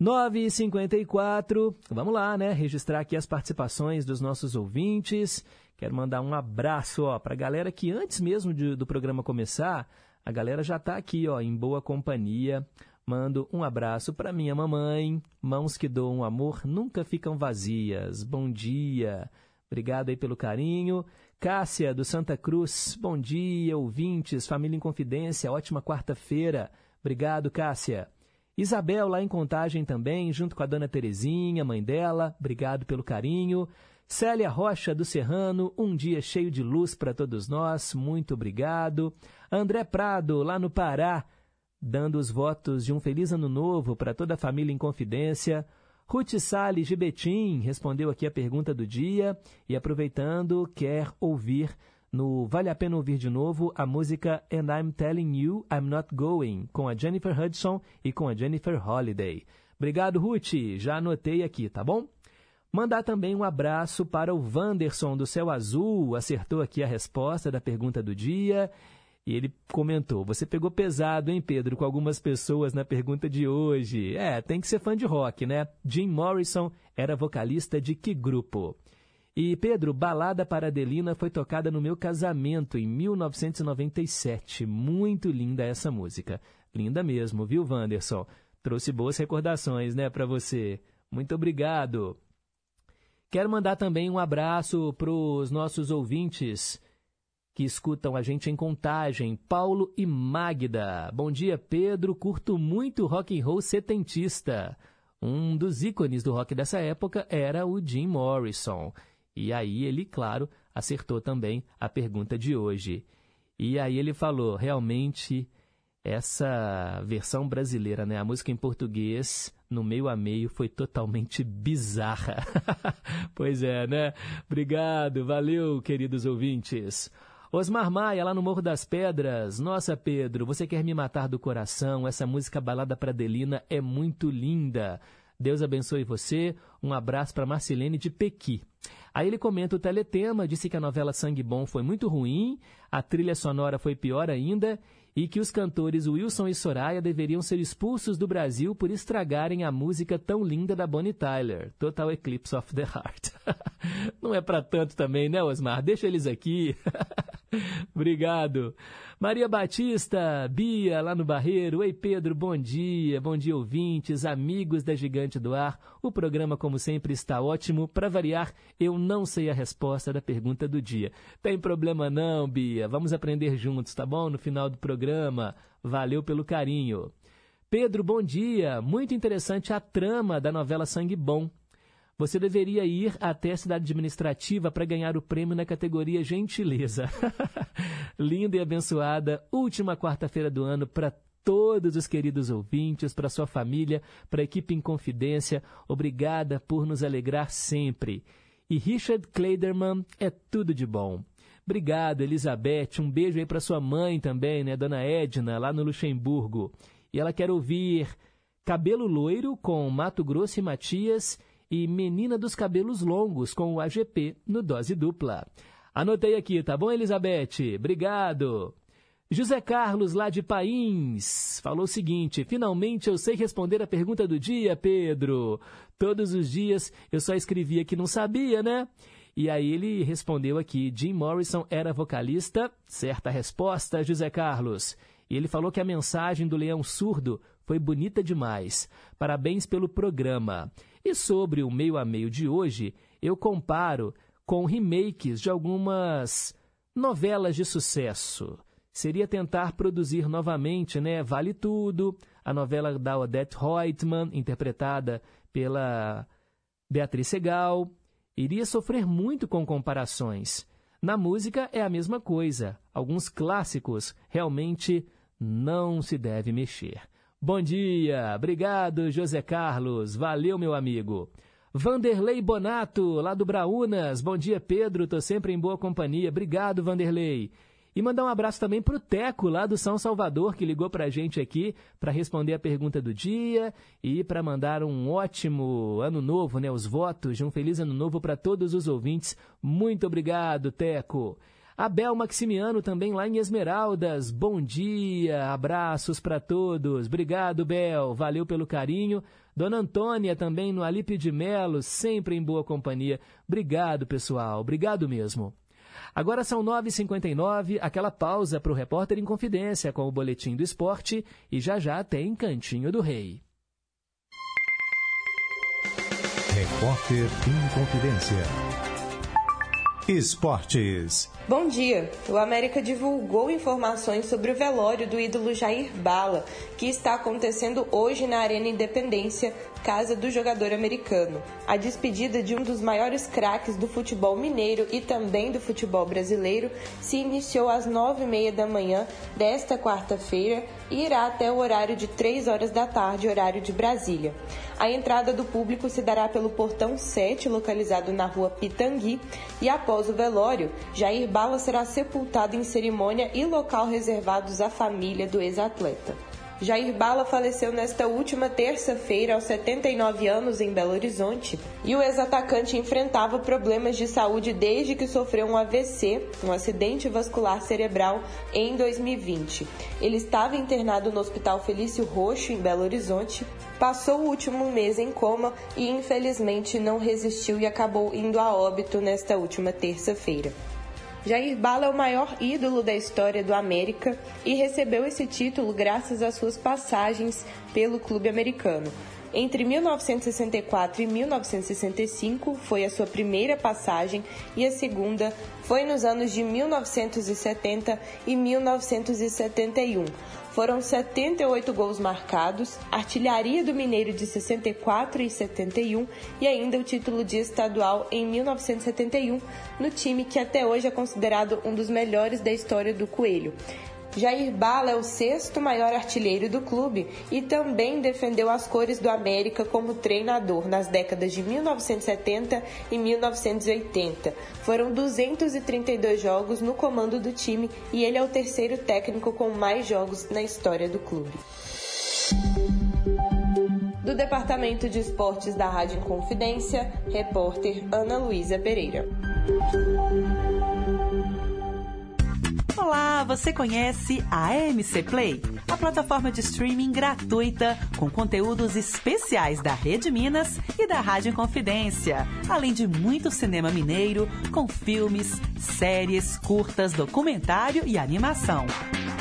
9h54, vamos lá, né? Registrar aqui as participações dos nossos ouvintes. Quero mandar um abraço para a galera que antes mesmo de, do programa começar, a galera já está aqui ó, em boa companhia. Mando um abraço para minha mamãe. Mãos que doam amor nunca ficam vazias. Bom dia. Obrigado aí pelo carinho. Cássia, do Santa Cruz. Bom dia, ouvintes. Família em Confidência. Ótima quarta-feira. Obrigado, Cássia. Isabel, lá em Contagem também, junto com a dona Terezinha, mãe dela. Obrigado pelo carinho. Célia Rocha, do Serrano. Um dia cheio de luz para todos nós. Muito obrigado. André Prado, lá no Pará dando os votos de um feliz ano novo para toda a família em confidência. Ruth Salles de Betim respondeu aqui a pergunta do dia e aproveitando quer ouvir no Vale a Pena Ouvir de Novo a música And I'm Telling You I'm Not Going com a Jennifer Hudson e com a Jennifer Holiday. Obrigado, Ruth. Já anotei aqui, tá bom? Mandar também um abraço para o Wanderson do Céu Azul, acertou aqui a resposta da pergunta do dia e ele comentou: Você pegou pesado, hein, Pedro, com algumas pessoas na pergunta de hoje. É, tem que ser fã de rock, né? Jim Morrison era vocalista de que grupo? E, Pedro, Balada para Adelina foi tocada no meu casamento em 1997. Muito linda essa música. Linda mesmo, viu, Wanderson? Trouxe boas recordações, né, para você. Muito obrigado. Quero mandar também um abraço para os nossos ouvintes que escutam a gente em Contagem, Paulo e Magda. Bom dia, Pedro. Curto muito rock and roll setentista. Um dos ícones do rock dessa época era o Jim Morrison. E aí ele, claro, acertou também a pergunta de hoje. E aí ele falou, realmente essa versão brasileira, né, a música em português, no meio a meio foi totalmente bizarra. [LAUGHS] pois é, né? Obrigado, valeu, queridos ouvintes. Osmar Maia, lá no Morro das Pedras. Nossa, Pedro, você quer me matar do coração? Essa música balada para Delina é muito linda. Deus abençoe você. Um abraço para Marcelene de Pequi. Aí ele comenta o teletema, disse que a novela Sangue Bom foi muito ruim, a trilha sonora foi pior ainda e que os cantores Wilson e Soraya deveriam ser expulsos do Brasil por estragarem a música tão linda da Bonnie Tyler, Total Eclipse of the Heart. [LAUGHS] Não é para tanto também, né, Osmar? Deixa eles aqui. [LAUGHS] [LAUGHS] Obrigado. Maria Batista, Bia, lá no Barreiro. Ei, Pedro, bom dia. Bom dia, ouvintes, amigos da Gigante do Ar. O programa, como sempre, está ótimo. Para variar, eu não sei a resposta da pergunta do dia. Tem problema não, Bia. Vamos aprender juntos, tá bom? No final do programa. Valeu pelo carinho. Pedro, bom dia. Muito interessante a trama da novela Sangue Bom. Você deveria ir até a cidade administrativa para ganhar o prêmio na categoria Gentileza. [LAUGHS] Linda e abençoada última quarta-feira do ano para todos os queridos ouvintes, para sua família, para a equipe em confidência. Obrigada por nos alegrar sempre. E Richard Kleiderman é tudo de bom. Obrigado, Elizabeth. Um beijo aí para sua mãe também, né, Dona Edna, lá no Luxemburgo. E ela quer ouvir Cabelo Loiro com Mato Grosso e Matias e Menina dos Cabelos Longos com o AGP no Dose Dupla. Anotei aqui, tá bom, Elizabeth? Obrigado. José Carlos, lá de Pains, falou o seguinte: finalmente eu sei responder a pergunta do dia, Pedro. Todos os dias eu só escrevia que não sabia, né? E aí ele respondeu aqui: Jim Morrison era vocalista? Certa resposta, José Carlos. E ele falou que a mensagem do Leão Surdo foi bonita demais. Parabéns pelo programa. E sobre o meio a meio de hoje, eu comparo com remakes de algumas novelas de sucesso seria tentar produzir novamente, né? Vale Tudo, a novela da Odette Reutemann, interpretada pela Beatriz Segal, iria sofrer muito com comparações. Na música é a mesma coisa. Alguns clássicos realmente não se deve mexer. Bom dia, obrigado José Carlos, valeu meu amigo. Vanderlei Bonato, lá do Braunas. Bom dia, Pedro. Tô sempre em boa companhia. Obrigado, Vanderlei. E mandar um abraço também para o Teco, lá do São Salvador, que ligou para a gente aqui para responder a pergunta do dia e para mandar um ótimo ano novo, né? Os votos de um feliz ano novo para todos os ouvintes. Muito obrigado, Teco. Abel Maximiano também lá em Esmeraldas. Bom dia, abraços para todos. Obrigado, Bel. Valeu pelo carinho. Dona Antônia também no Alípio de Melo, sempre em boa companhia. Obrigado, pessoal. Obrigado mesmo. Agora são 9h59, aquela pausa para o repórter em confidência com o Boletim do Esporte e já já tem Cantinho do Rei. Repórter em Confidência. Esportes. Bom dia. O América divulgou informações sobre o velório do ídolo Jair Bala, que está acontecendo hoje na Arena Independência, casa do jogador americano. A despedida de um dos maiores craques do futebol mineiro e também do futebol brasileiro se iniciou às nove e meia da manhã desta quarta-feira e irá até o horário de três horas da tarde, horário de Brasília. A entrada do público se dará pelo portão 7, localizado na rua Pitangui, e após o velório, Jair Bala será sepultado em cerimônia e local reservados à família do ex-atleta. Jair Bala faleceu nesta última terça-feira, aos 79 anos, em Belo Horizonte, e o ex-atacante enfrentava problemas de saúde desde que sofreu um AVC, um acidente vascular cerebral, em 2020. Ele estava internado no Hospital Felício Roxo, em Belo Horizonte, passou o último mês em coma e, infelizmente, não resistiu e acabou indo a óbito nesta última terça-feira. Jair Bala é o maior ídolo da história do América e recebeu esse título graças às suas passagens pelo clube americano. Entre 1964 e 1965 foi a sua primeira passagem e a segunda foi nos anos de 1970 e 1971 foram 78 gols marcados, artilharia do Mineiro de 64 e 71 e ainda o título de estadual em 1971 no time que até hoje é considerado um dos melhores da história do Coelho. Jair Bala é o sexto maior artilheiro do clube e também defendeu as cores do América como treinador nas décadas de 1970 e 1980. Foram 232 jogos no comando do time e ele é o terceiro técnico com mais jogos na história do clube. Do Departamento de Esportes da Rádio Confidência, repórter Ana Luísa Pereira. Olá, você conhece a AMC Play? A plataforma de streaming gratuita com conteúdos especiais da Rede Minas e da Rádio Confidência, além de muito cinema mineiro com filmes, séries, curtas, documentário e animação.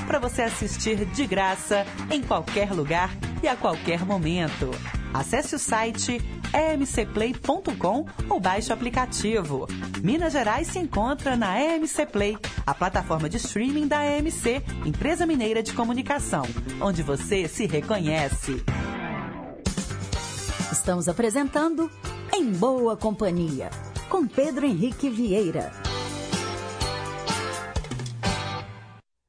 Para você assistir de graça em qualquer lugar e a qualquer momento. Acesse o site emcplay.com ou baixe o aplicativo. Minas Gerais se encontra na EMC Play, a plataforma de streaming da EMC, empresa mineira de comunicação, onde você se reconhece. Estamos apresentando Em Boa Companhia, com Pedro Henrique Vieira.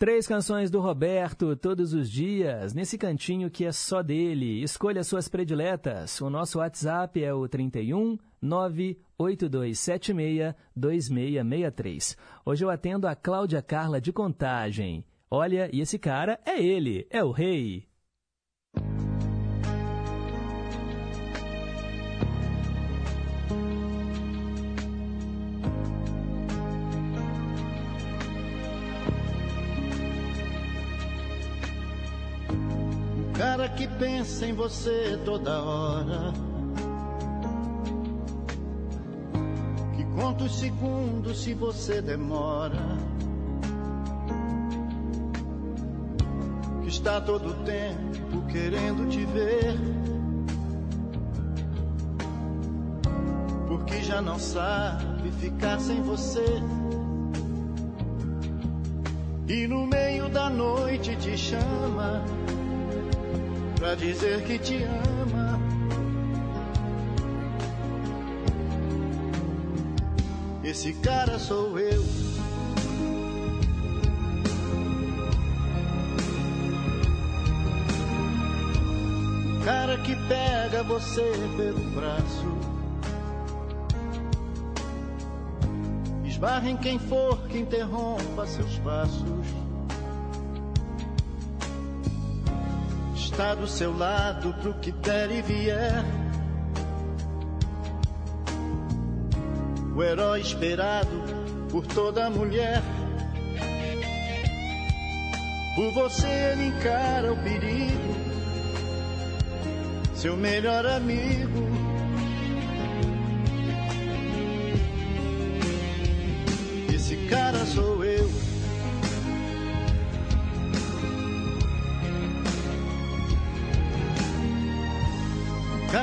Três canções do Roberto todos os dias, nesse cantinho que é só dele. Escolha suas prediletas. O nosso WhatsApp é o 31 98276 2663. Hoje eu atendo a Cláudia Carla de Contagem. Olha, e esse cara é ele, é o rei. Cara que pensa em você toda hora. Que conta os segundos se você demora. Que está todo tempo querendo te ver. Porque já não sabe ficar sem você. E no meio da noite te chama pra dizer que te ama. Esse cara sou eu. Cara que pega você pelo braço. Esbarra em quem for que interrompa seus passos. Está do seu lado pro que der e vier. O herói esperado por toda mulher. Por você ele encara o perigo, seu melhor amigo. Esse cara sou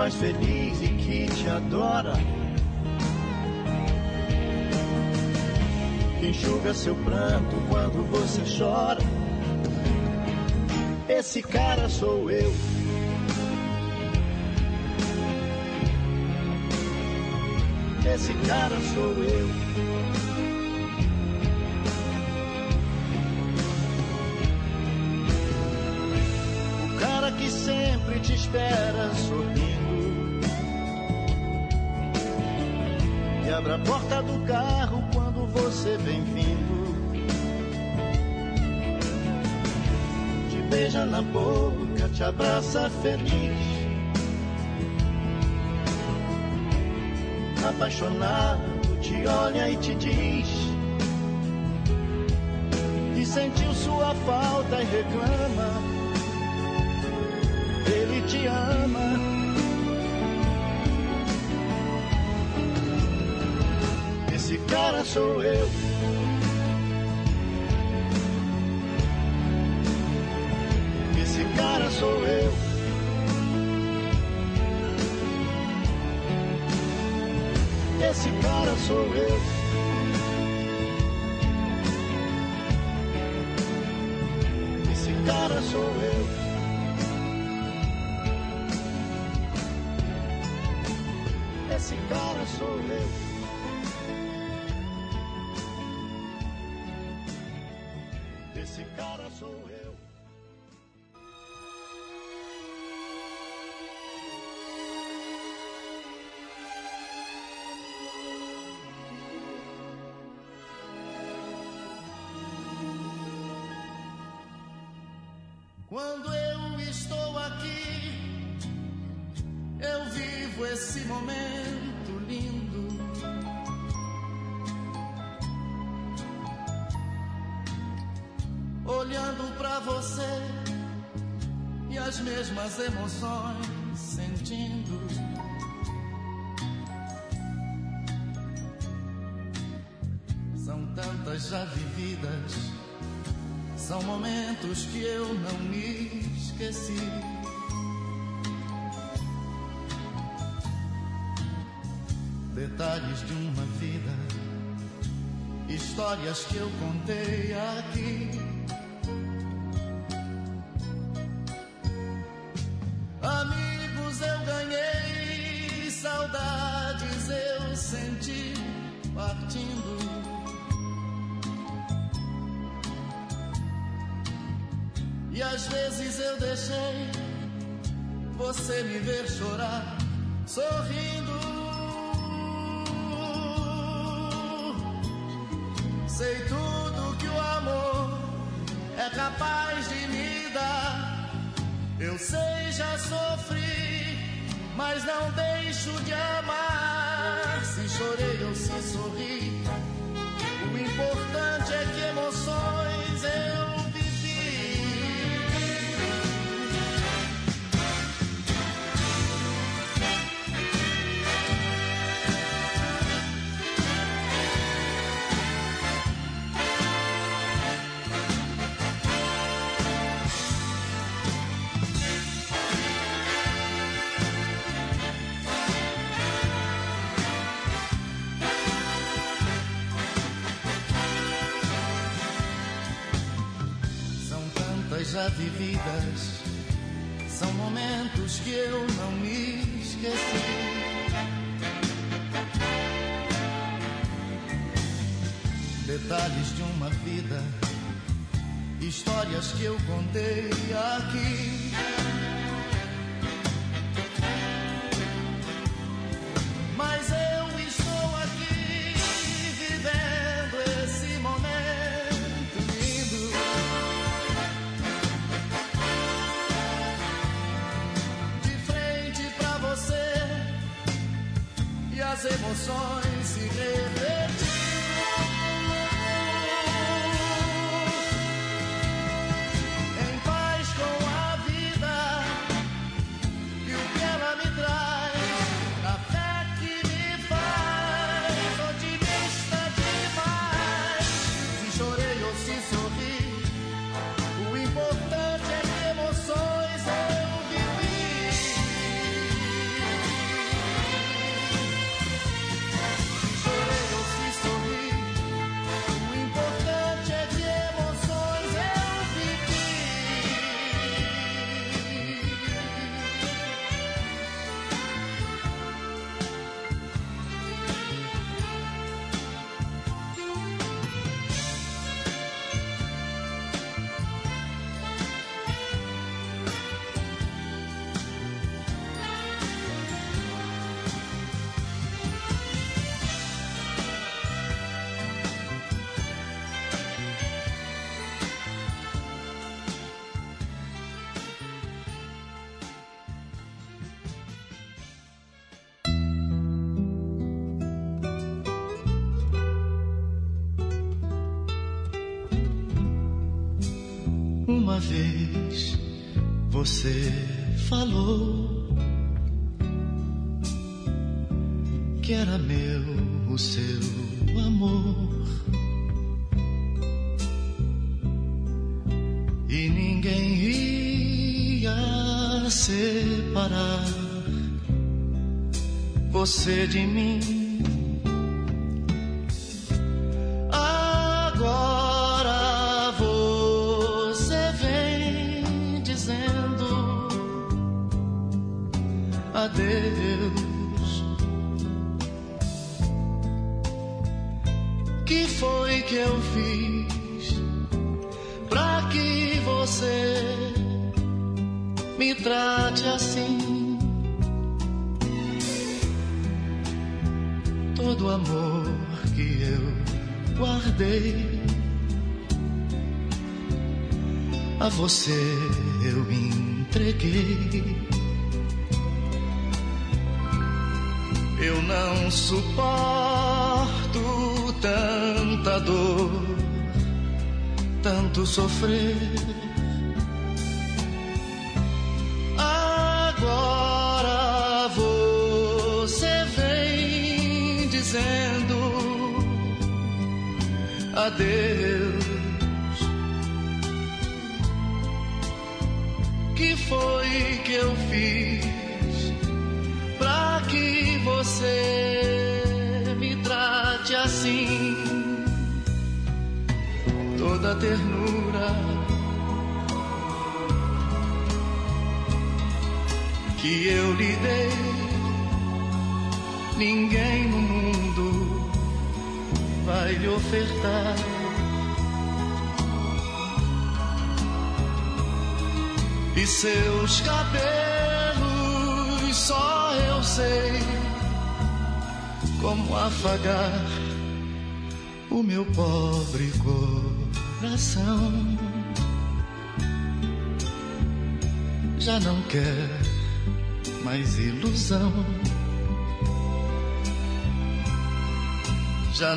Faz feliz e que te adora. Enxuga seu pranto quando você chora. Esse cara sou eu. Esse cara sou eu. O cara que sempre te espera sorrir abre a porta do carro quando você vem vindo. Te beija na boca, te abraça feliz. Apaixonado, te olha e te diz. Que sentiu sua falta e reclama. Ele te ama cara sou eu. Esse cara sou eu. Esse cara sou eu. Esse cara sou eu. Esse cara sou eu. Quando eu estou aqui, eu vivo esse momento as mesmas emoções sentindo. São tantas já vividas, são momentos que eu não me esqueci. Detalhes de uma vida, histórias que eu contei aqui. Mas não deixo de amar. Se chorei ou se sorri, o importante já vividas, são momentos que eu não me esqueci. Detalhes de uma vida, histórias que eu contei aqui. Você falou que era meu o seu amor e ninguém ia separar você de mim.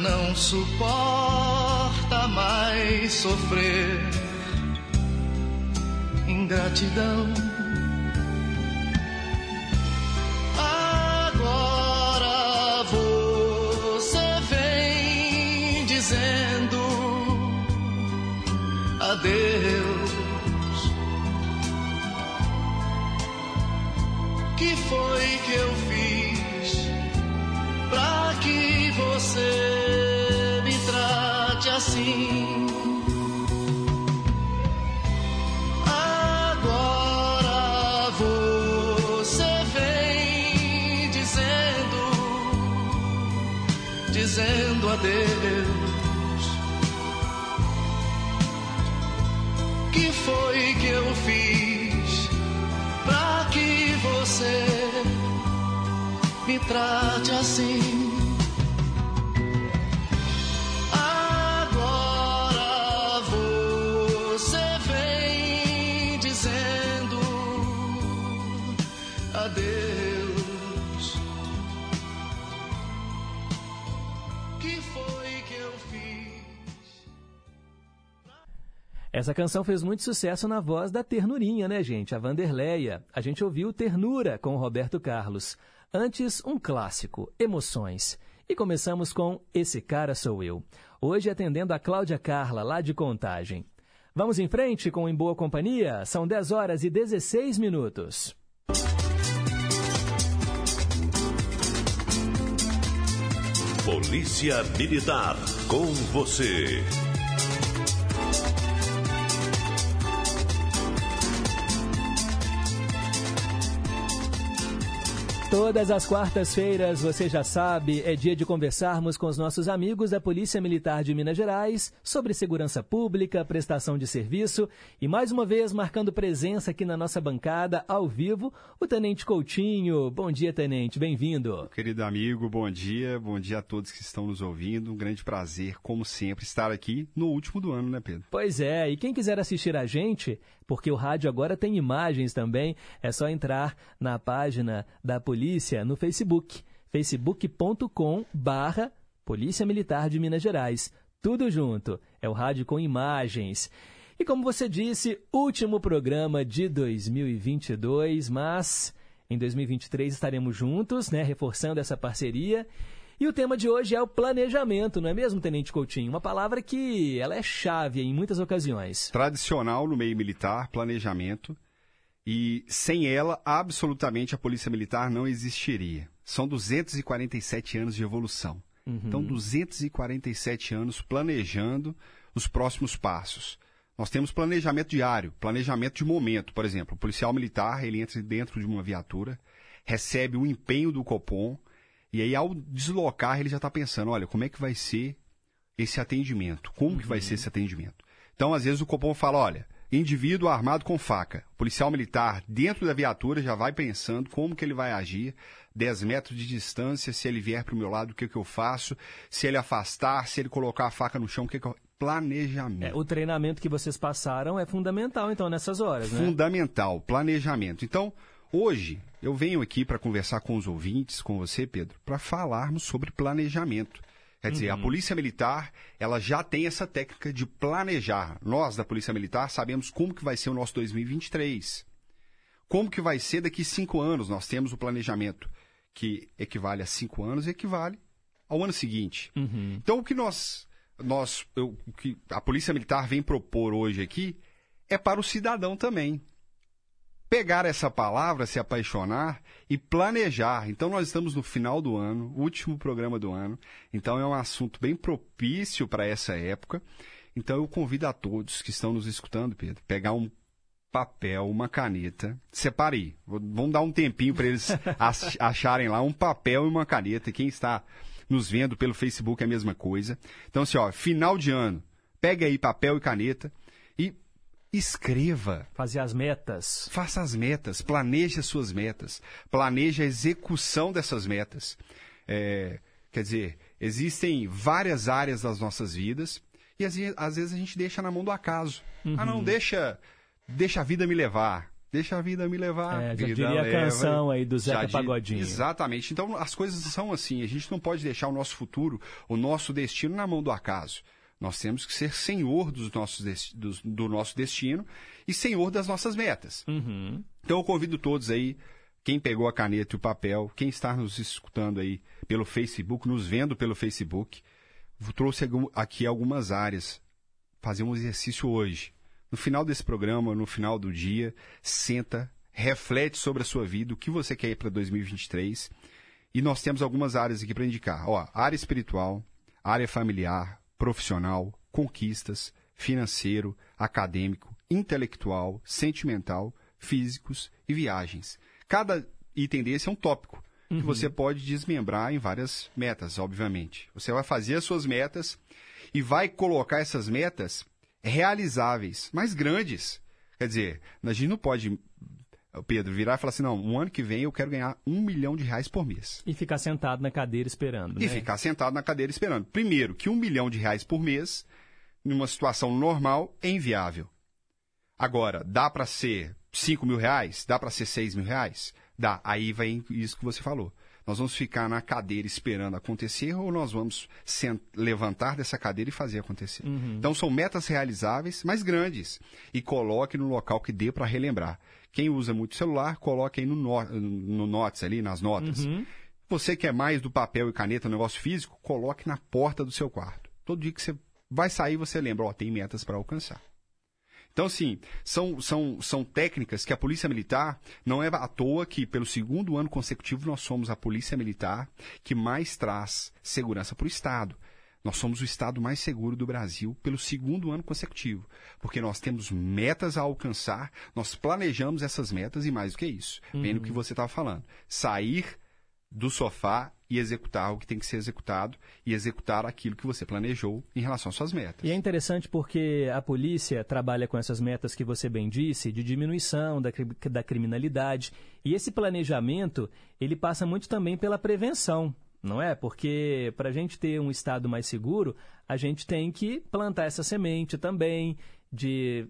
Não suporta mais sofrer ingratidão. Adeus. Que foi que eu fiz pra que você me trate assim? Essa canção fez muito sucesso na voz da Ternurinha, né, gente? A Vanderleia. A gente ouviu Ternura com Roberto Carlos. Antes, um clássico, Emoções. E começamos com Esse Cara Sou Eu. Hoje atendendo a Cláudia Carla, lá de Contagem. Vamos em frente com Em Boa Companhia? São 10 horas e 16 minutos. Polícia Militar, com você. Todas as quartas-feiras, você já sabe, é dia de conversarmos com os nossos amigos da Polícia Militar de Minas Gerais sobre segurança pública, prestação de serviço e, mais uma vez, marcando presença aqui na nossa bancada, ao vivo, o Tenente Coutinho. Bom dia, Tenente, bem-vindo. Querido amigo, bom dia, bom dia a todos que estão nos ouvindo. Um grande prazer, como sempre, estar aqui no último do ano, né, Pedro? Pois é, e quem quiser assistir a gente, porque o rádio agora tem imagens também, é só entrar na página da polícia no Facebook, facebook.com barra Polícia Militar de Minas Gerais. Tudo junto, é o rádio com imagens. E como você disse, último programa de 2022, mas em 2023 estaremos juntos, né, reforçando essa parceria. E o tema de hoje é o planejamento, não é mesmo, Tenente Coutinho? Uma palavra que ela é chave em muitas ocasiões. Tradicional no meio militar, planejamento. E sem ela, absolutamente a Polícia Militar não existiria. São 247 anos de evolução. Uhum. Então, 247 anos planejando os próximos passos. Nós temos planejamento diário, planejamento de momento. Por exemplo, o policial militar, ele entra dentro de uma viatura, recebe o empenho do Copom, e aí ao deslocar, ele já está pensando, olha, como é que vai ser esse atendimento? Como uhum. que vai ser esse atendimento? Então, às vezes, o Copom fala, olha, indivíduo armado com faca. O policial militar, dentro da viatura, já vai pensando como que ele vai agir, 10 metros de distância, se ele vier para o meu lado, o que, que eu faço, se ele afastar, se ele colocar a faca no chão, o que, que eu... planejamento. É, o treinamento que vocês passaram é fundamental, então, nessas horas, né? Fundamental, planejamento. Então, hoje, eu venho aqui para conversar com os ouvintes, com você, Pedro, para falarmos sobre planejamento. Quer dizer, a Uhum. Polícia Militar, ela já tem essa técnica de planejar. Nós, da Polícia Militar, sabemos como que vai ser o nosso 2023. Como que vai ser daqui cinco anos. Nós temos o planejamento que equivale a cinco anos e equivale ao ano seguinte. Uhum. Então, o que nós, nós eu- o que a Polícia Militar vem propor hoje aqui é para o cidadão também. Pegar essa palavra, se apaixonar e planejar. Então, nós estamos no final do ano, último programa do ano. Então, é um assunto bem propício para essa época. Então, eu convido a todos que estão nos escutando, Pedro, pegar um papel, uma caneta. Separe Vamos dar um tempinho para eles [LAUGHS] ach- acharem lá um papel e uma caneta. Quem está nos vendo pelo Facebook é a mesma coisa. Então, assim, ó, final de ano, pega aí papel e caneta escreva. Fazer as metas. Faça as metas, planeje as suas metas, planeje a execução dessas metas. É, quer dizer, existem várias áreas das nossas vidas e às, às vezes a gente deixa na mão do acaso. Ah, não, Uhum. deixa, deixa a vida me levar. Deixa a vida me levar. É, já diria a leva. canção aí do Zeca Pagodinho. Exatamente. Então as coisas são assim. A gente não pode deixar o nosso futuro, o nosso destino na mão do acaso. Nós temos que ser senhor dos nossos dos- do nosso destino e senhor das nossas metas. Uhum. Então eu convido todos aí, quem pegou a caneta e o papel, quem está nos escutando aí pelo Facebook, nos vendo pelo Facebook, trouxe aqui algumas áreas. Fazer um exercício hoje. No final desse programa, no final do dia, senta, reflete sobre a sua vida, o que você quer para 2023. E nós temos algumas áreas aqui para indicar. Ó, área espiritual, área familiar, profissional, conquistas, financeiro, acadêmico, intelectual, sentimental, físicos e viagens. Cada item desse é um tópico que Uhum. você pode desmembrar em várias metas, obviamente. Você vai fazer as suas metas e vai colocar essas metas realizáveis, mas grandes. Quer dizer, a gente não pode, Pedro, virar e falar assim, não, um ano que vem eu quero ganhar um milhão de reais por mês. E ficar sentado na cadeira esperando, E né? ficar sentado na cadeira esperando. Primeiro, que um milhão de reais por mês, numa situação normal, é inviável. Agora, dá para ser 5 mil reais? Dá para ser 6 mil reais? Dá. Aí vem isso que você falou. Nós vamos ficar na cadeira esperando acontecer ou nós vamos levantar dessa cadeira e fazer acontecer? Uhum. Então são metas realizáveis, mas grandes. E coloque no local que dê para relembrar. Quem usa muito celular, coloque aí no, no, no Notes ali, nas notas. Uhum. Você quer mais do papel e caneta, no negócio físico, coloque na porta do seu quarto. Todo dia que você vai sair, você lembra, ó, tem metas para alcançar. Então, assim, são, são, são técnicas que a Polícia Militar, não é à toa que, pelo segundo ano consecutivo, nós somos a Polícia Militar que mais traz segurança para o Estado. Nós somos o Estado mais seguro do Brasil pelo segundo ano consecutivo, porque nós temos metas a alcançar, nós planejamos essas metas e mais do que isso. Vem no Uhum. que você estava falando. Sair do sofá e executar o que tem que ser executado e executar aquilo que você planejou em relação às suas metas. E é interessante porque a polícia trabalha com essas metas que você bem disse, de diminuição da, da criminalidade. E esse planejamento, ele passa muito também pela prevenção, não é? Porque para a gente ter um Estado mais seguro, a gente tem que plantar essa semente também, de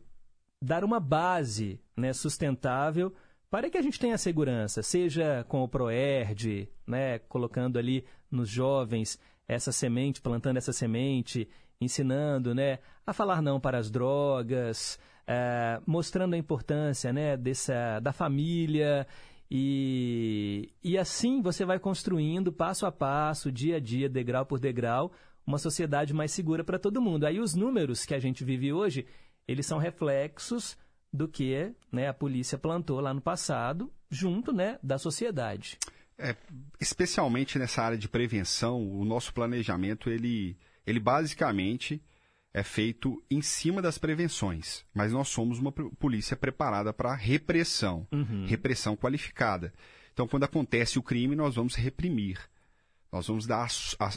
dar uma base né, sustentável para que a gente tenha segurança, seja com o ProERD, né, colocando ali nos jovens essa semente, plantando essa semente, ensinando né, a falar não para as drogas, eh, mostrando a importância né, dessa, da família. E, e assim você vai construindo passo a passo, dia a dia, degrau por degrau, uma sociedade mais segura para todo mundo. Aí os números que a gente vive hoje, eles são reflexos do que né, a polícia plantou lá no passado, junto né, da sociedade. É, especialmente nessa área de prevenção, o nosso planejamento, ele, ele basicamente é feito em cima das prevenções. Mas nós somos uma polícia preparada para repressão, Uhum. repressão qualificada. Então, quando acontece o crime, nós vamos reprimir. Nós vamos dar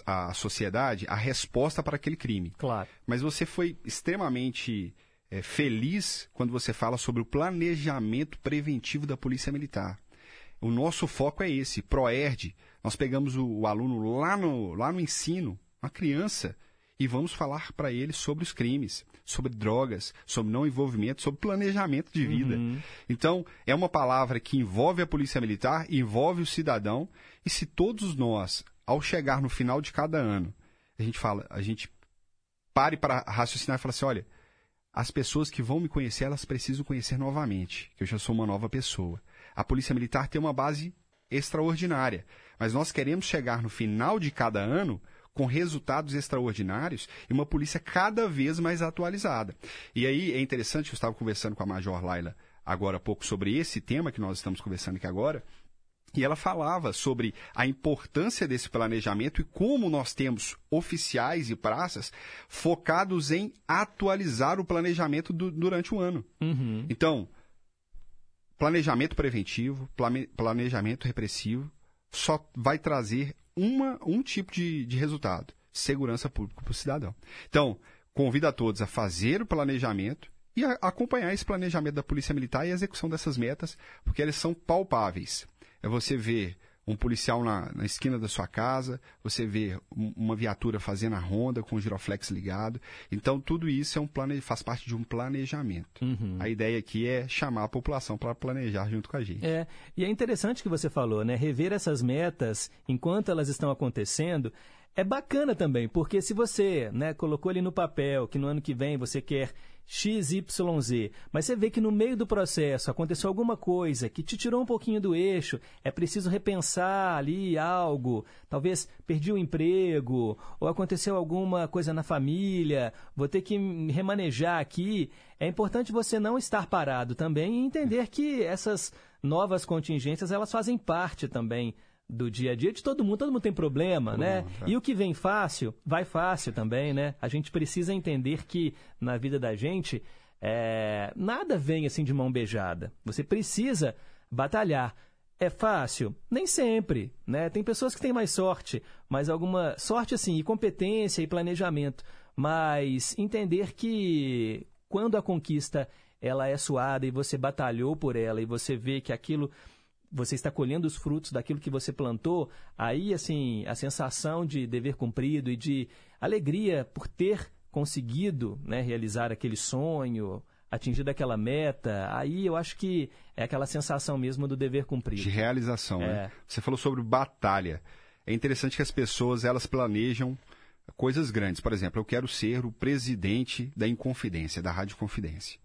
à sociedade a resposta para aquele crime. Claro. Mas você foi extremamente é, feliz quando você fala sobre o planejamento preventivo da Polícia Militar. O nosso foco é esse, ProERD. Nós pegamos o, o aluno lá no, lá no ensino, uma criança, e vamos falar para eles sobre os crimes, sobre drogas, sobre não envolvimento, sobre planejamento de vida. Uhum. Então, é uma palavra que envolve a polícia militar, envolve o cidadão, e se todos nós, ao chegar no final de cada ano, a gente fala, a gente pare para raciocinar e fala assim, olha, as pessoas que vão me conhecer, elas precisam conhecer novamente, que eu já sou uma nova pessoa. A polícia militar tem uma base extraordinária, mas nós queremos chegar no final de cada ano com resultados extraordinários e uma polícia cada vez mais atualizada. E aí é interessante, eu estava conversando com a Major Laila agora há pouco sobre esse tema que nós estamos conversando aqui agora, e ela falava sobre a importância desse planejamento e como nós temos oficiais e praças focados em atualizar o planejamento do, durante o ano. Uhum. Então, planejamento preventivo, plane, planejamento repressivo, só vai trazer uma, um tipo de, de resultado: segurança pública para o cidadão. Então, convido a todos a fazer o planejamento e a acompanhar esse planejamento da Polícia Militar e a execução dessas metas, porque elas são palpáveis. É você ver um policial na, na, esquina da sua casa, você vê uma viatura fazendo a ronda com o giroflex ligado. Então, tudo isso é um plane... faz parte de um planejamento. Uhum. A ideia aqui é chamar a população para planejar junto com a gente. É, e é interessante que você falou, né? Rever essas metas enquanto elas estão acontecendo é bacana também, porque se você né, colocou ali no papel que no ano que vem você quer XYZ, mas você vê que no meio do processo aconteceu alguma coisa que te tirou um pouquinho do eixo, é preciso repensar ali algo, talvez perdi o emprego, ou aconteceu alguma coisa na família, vou ter que remanejar aqui. É importante você não estar parado também e entender que essas novas contingências elas fazem parte também do dia a dia de todo mundo. Todo mundo tem problema, todo né? Mundo, é. E o que vem fácil, vai fácil também, né? A gente precisa entender que na vida da gente, é, nada vem assim de mão beijada. Você precisa batalhar. É fácil? Nem sempre, né? Tem pessoas que têm mais sorte, mas alguma sorte assim, e competência e planejamento, mas entender que quando a conquista ela é suada e você batalhou por ela e você vê que aquilo você está colhendo os frutos daquilo que você plantou, aí assim, a sensação de dever cumprido e de alegria por ter conseguido né, realizar aquele sonho, atingir aquela meta, aí eu acho que é aquela sensação mesmo do dever cumprido. De realização, né? é. né? Você falou sobre batalha. É interessante que as pessoas, elas planejam coisas grandes. Por exemplo, eu quero ser o presidente da Inconfidência, da Rádio Confidência.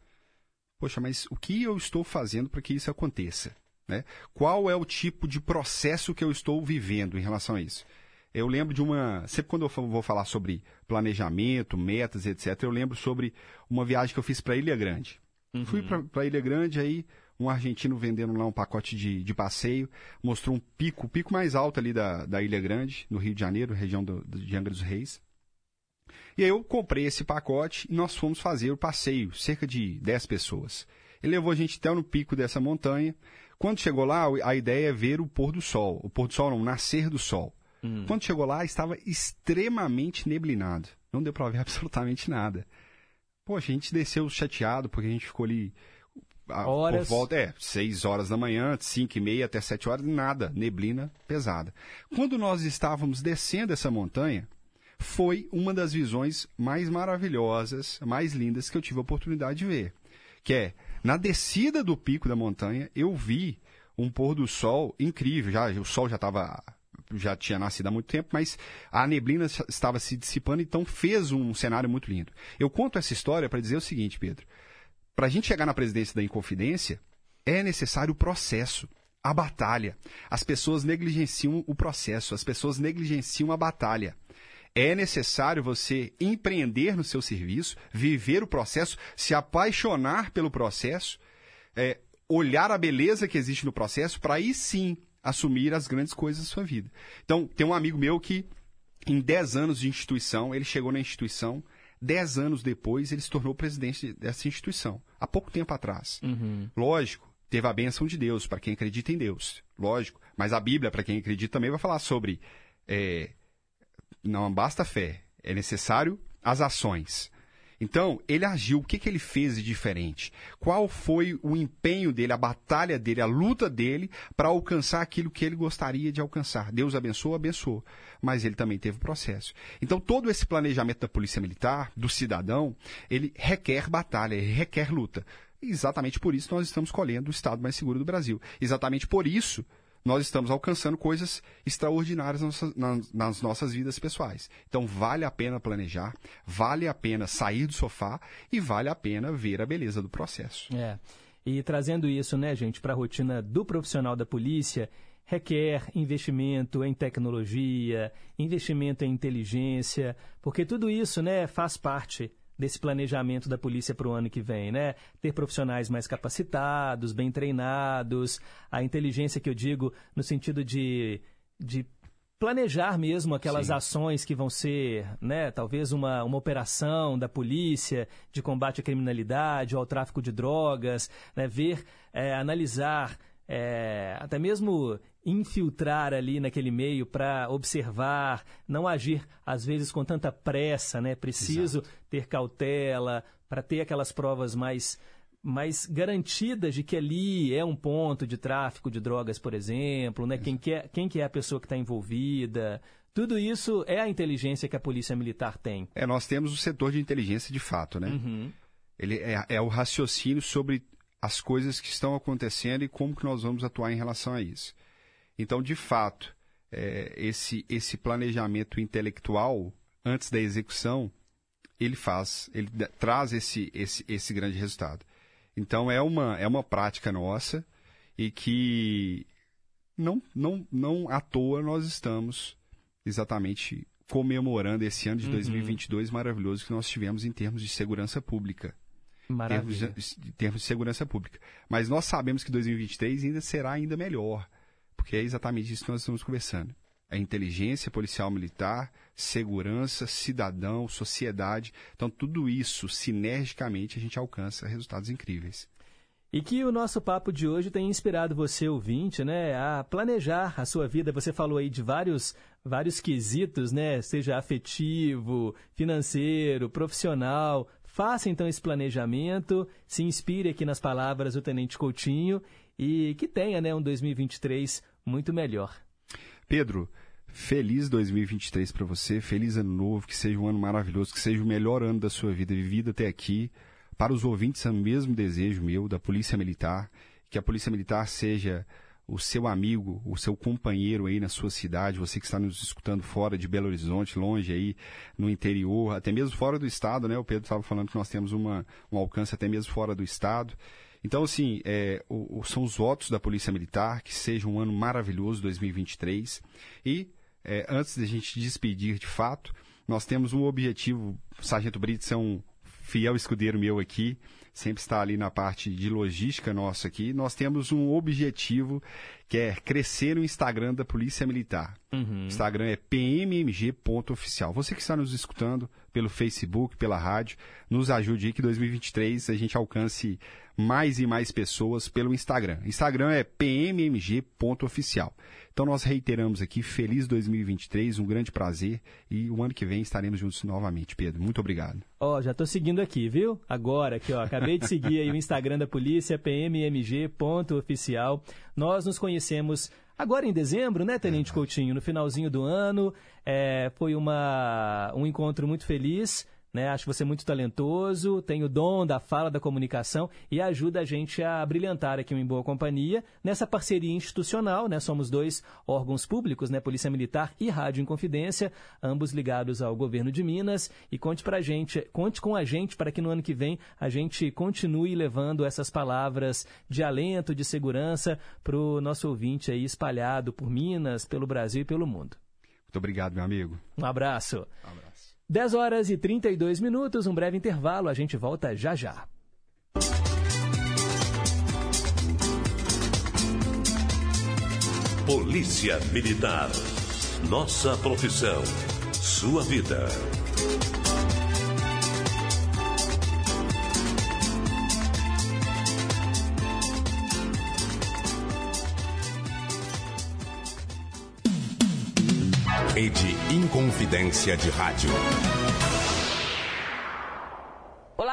Poxa, mas o que eu estou fazendo para que isso aconteça? Né? Qual é o tipo de processo que eu estou vivendo em relação a isso? Eu lembro de uma. Sempre quando eu vou falar sobre planejamento, metas, etc., eu lembro sobre uma viagem que eu fiz para Ilha Grande. Uhum. Fui para Ilha Grande, aí um argentino vendendo lá um pacote de, de passeio, mostrou um pico, o pico mais alto ali da, da Ilha Grande, no Rio de Janeiro, região do, de Angra dos Reis. E aí eu comprei esse pacote e nós fomos fazer o passeio, cerca de 10 pessoas. Ele levou a gente até no pico dessa montanha. Quando chegou lá, a ideia é ver o pôr do sol. O pôr do sol não, o nascer do sol. Hum. Quando chegou lá, estava extremamente neblinado. Não deu para ver [LAUGHS] absolutamente nada. Poxa, a gente desceu chateado, porque a gente ficou ali horas. por volta, é, 6 horas da manhã, 5 e meia até 7 horas, nada, neblina pesada. Quando nós estávamos descendo essa montanha, foi uma das visões mais maravilhosas, mais lindas que eu tive a oportunidade de ver. Que é, na descida do pico da montanha, eu vi um pôr do sol incrível. Já, o sol já estava já tinha nascido há muito tempo, mas a neblina estava se dissipando, então fez um cenário muito lindo. Eu conto essa história para dizer o seguinte, Pedro. Para a gente chegar na presidência da Inconfidência, é necessário o processo, a batalha. As pessoas negligenciam o processo, as pessoas negligenciam a batalha. É necessário você empreender no seu serviço, viver o processo, se apaixonar pelo processo, é, olhar a beleza que existe no processo, para aí sim assumir as grandes coisas da sua vida. Então, tem um amigo meu que, em 10 anos de instituição, ele chegou na instituição, 10 anos depois, ele se tornou presidente dessa instituição, há pouco tempo atrás. Uhum. Lógico, teve a bênção de Deus para quem acredita em Deus, lógico, mas a Bíblia, para quem acredita, também vai falar sobre é, não basta fé, é necessário as ações. Então, ele agiu. O que, que ele fez de diferente? Qual foi o empenho dele, a batalha dele, a luta dele para alcançar aquilo que ele gostaria de alcançar? Deus abençoou, abençoou. Mas ele também teve processo. Então, todo esse planejamento da Polícia Militar, do cidadão, ele requer batalha, ele requer luta. Exatamente por isso nós estamos colhendo o Estado mais seguro do Brasil. Exatamente por isso nós estamos alcançando coisas extraordinárias nas, nossas vidas pessoais. Então, vale a pena planejar, vale a pena sair do sofá e vale a pena ver a beleza do processo. É. E trazendo isso, né, gente, para a rotina do profissional da polícia, requer investimento em tecnologia, investimento em inteligência, porque tudo isso, né, faz parte desse planejamento da polícia para o ano que vem, né? Ter profissionais mais capacitados, bem treinados, a inteligência que eu digo no sentido de, de planejar mesmo aquelas Sim. ações que vão ser, né, talvez uma, uma operação da polícia de combate à criminalidade ou ao tráfico de drogas, né, ver, é, analisar é, até mesmo infiltrar ali naquele meio para observar, não agir às vezes com tanta pressa, né? Preciso Exato. ter cautela para ter aquelas provas mais mais garantidas de que ali é um ponto de tráfico de drogas, por exemplo, né? Quem que é, quem que é a pessoa que está envolvida? Tudo isso é a inteligência que a polícia militar tem. É, nós temos o setor de inteligência de fato, né? Uhum. Ele é, é o raciocínio sobre as coisas que estão acontecendo e como que nós vamos atuar em relação a isso. Então, de fato, é, esse, esse planejamento intelectual antes da execução, ele faz, ele traz esse, esse, esse grande resultado. Então, é uma, é uma prática nossa e que não, não, não à toa nós estamos exatamente comemorando esse ano de uhum. 2022 maravilhoso que nós tivemos em termos de segurança pública. Maravilha. Termos de, termos de segurança pública. Mas nós sabemos que 2023 ainda será ainda melhor, porque é exatamente isso que nós estamos conversando. A inteligência policial militar, segurança, cidadão, sociedade. Então, tudo isso, sinergicamente, a gente alcança resultados incríveis. E que o nosso papo de hoje tenha inspirado você, ouvinte, né, a planejar a sua vida. Você falou aí de vários, vários quesitos, né, seja afetivo, financeiro, profissional, Faça então esse planejamento, se inspire aqui nas palavras do Tenente Coutinho e que tenha né, um 2023 muito melhor. Pedro, feliz 2023 para você, feliz ano novo, que seja um ano maravilhoso, que seja o melhor ano da sua vida vivida até aqui. Para os ouvintes, é o mesmo desejo meu da Polícia Militar, que a Polícia Militar seja o seu amigo, o seu companheiro aí na sua cidade, você que está nos escutando fora de Belo Horizonte, longe aí no interior, até mesmo fora do estado, né? O Pedro estava falando que nós temos uma, um alcance até mesmo fora do estado. Então, assim, é, o, o, são os votos da Polícia Militar, que seja um ano maravilhoso 2023. E, é, antes de a gente despedir de fato, nós temos um objetivo, o Sargento Brits é um fiel escudeiro meu aqui, sempre está ali na parte de logística nossa aqui. Nós temos um objetivo que é crescer o Instagram da Polícia Militar. Uhum. O Instagram é pmmg.oficial. Você que está nos escutando pelo Facebook, pela rádio, nos ajude aí que 2023 a gente alcance mais e mais pessoas pelo Instagram. Instagram é pmmg.oficial. Então nós reiteramos aqui, feliz 2023, um grande prazer e o ano que vem estaremos juntos novamente, Pedro. Muito obrigado. Ó, oh, já estou seguindo aqui, viu? Agora aqui, ó, acabei de seguir aí o Instagram da polícia, pmmg.oficial. Nós nos conhecemos agora em dezembro, né, Tenente Coutinho? No finalzinho do ano, é, foi uma, um encontro muito feliz. Né? Acho você muito talentoso, tem o dom da fala, da comunicação e ajuda a gente a brilhantar aqui Em Boa Companhia nessa parceria institucional. Né? Somos dois órgãos públicos, né? Polícia Militar e Rádio Inconfidência, ambos ligados ao governo de Minas. E conte pra gente, conte com a gente para que no ano que vem a gente continue levando essas palavras de alento, de segurança para o nosso ouvinte aí espalhado por Minas, pelo Brasil e pelo mundo. Muito obrigado, meu amigo. Um abraço. Um abraço. 10 horas e 32 minutos, um breve intervalo, a gente volta já já. Polícia Militar. Nossa profissão. Sua vida. Rede Inconfidência de Rádio.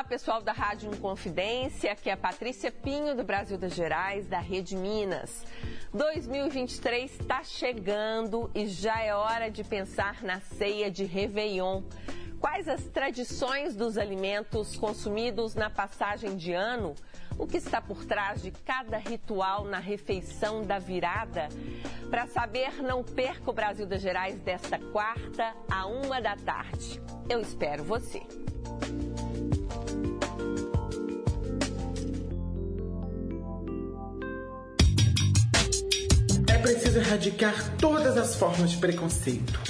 pessoal da Rádio Inconfidência, aqui é a Patrícia Pinho, do Brasil das Gerais, da Rede Minas. 2023 está chegando e já é hora de pensar na ceia de Réveillon. Quais as tradições dos alimentos consumidos na passagem de ano? O que está por trás de cada ritual na refeição da virada? Para saber, não perca o Brasil das Gerais desta quarta a uma da tarde. Eu espero você. É preciso erradicar todas as formas de preconceito.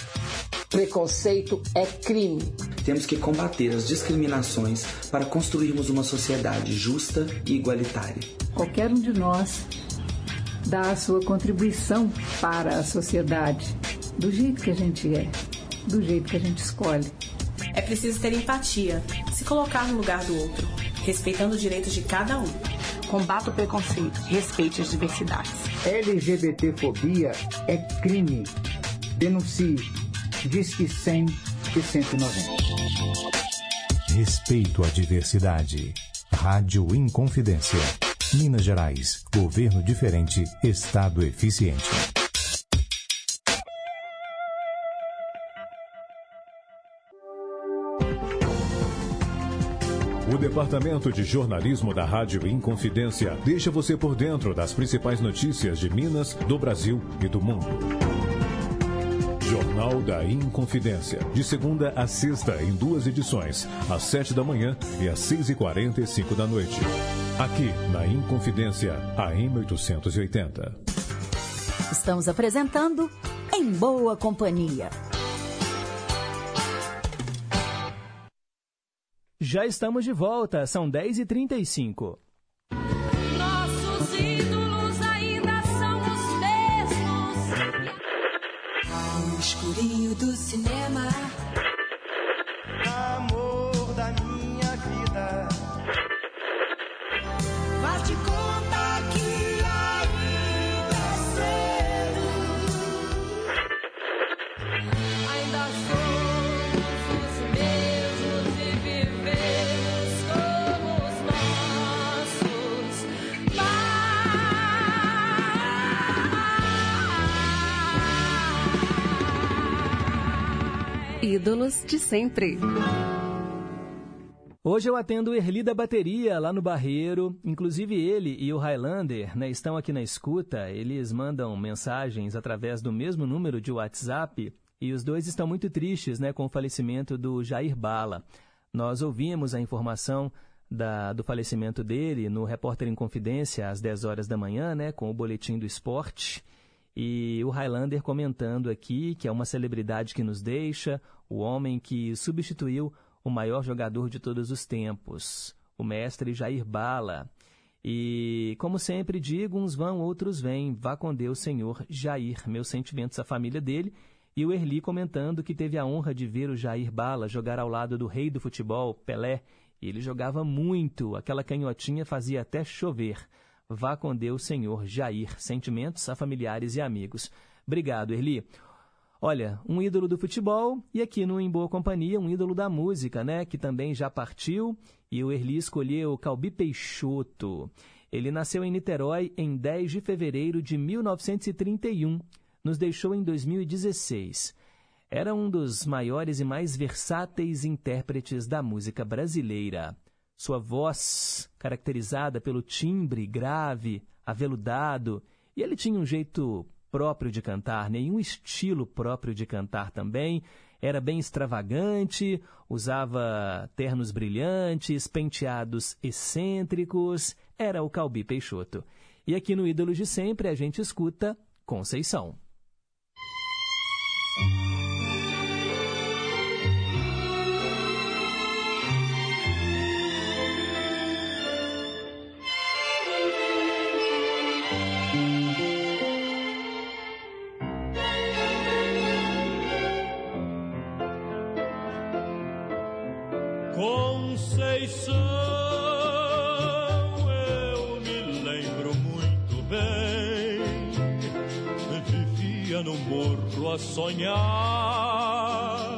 Preconceito é crime. Temos que combater as discriminações para construirmos uma sociedade justa e igualitária. Qualquer um de nós dá a sua contribuição para a sociedade, do jeito que a gente é, do jeito que a gente escolhe. É preciso ter empatia, se colocar no lugar do outro, respeitando os direitos de cada um. Combata o preconceito, respeite as diversidades. LGBTfobia é crime. Denuncie. Diz que 100 e 190. Respeito à diversidade. Rádio Inconfidência. Minas Gerais. Governo diferente. Estado eficiente. O Departamento de Jornalismo da Rádio Inconfidência deixa você por dentro das principais notícias de Minas, do Brasil e do mundo. Jornal da Inconfidência. De segunda a sexta, em duas edições, às sete da manhã e às seis e quarenta e cinco da noite. Aqui, na Inconfidência, AM 880. Estamos apresentando Em Boa Companhia. Já estamos de volta, são 10h35. Do cinema. Ídolos de sempre. Hoje eu atendo o Erli da Bateria, lá no Barreiro. Inclusive ele e o Highlander né, estão aqui na escuta. Eles mandam mensagens através do mesmo número de WhatsApp e os dois estão muito tristes né, com o falecimento do Jair Bala. Nós ouvimos a informação da, do falecimento dele no Repórter em Confidência às 10 horas da manhã, né, com o Boletim do Esporte. E o Highlander comentando aqui que é uma celebridade que nos deixa, o homem que substituiu o maior jogador de todos os tempos, o mestre Jair Bala. E, como sempre digo, uns vão, outros vêm. Vá com Deus, Senhor Jair. Meus sentimentos à família dele. E o Erli comentando que teve a honra de ver o Jair Bala jogar ao lado do rei do futebol, Pelé. E ele jogava muito, aquela canhotinha fazia até chover. Vá com Deus, Senhor Jair. Sentimentos a familiares e amigos. Obrigado, Erli. Olha, um ídolo do futebol e aqui no Em Boa Companhia, um ídolo da música, né? Que também já partiu e o Erli escolheu Calbi Peixoto. Ele nasceu em Niterói em 10 de fevereiro de 1931. Nos deixou em 2016. Era um dos maiores e mais versáteis intérpretes da música brasileira. Sua voz, caracterizada pelo timbre grave, aveludado, e ele tinha um jeito próprio de cantar, nenhum estilo próprio de cantar também. Era bem extravagante, usava ternos brilhantes, penteados excêntricos. Era o Calbi Peixoto. E aqui no Ídolos de Sempre a gente escuta. Conceição, sonhar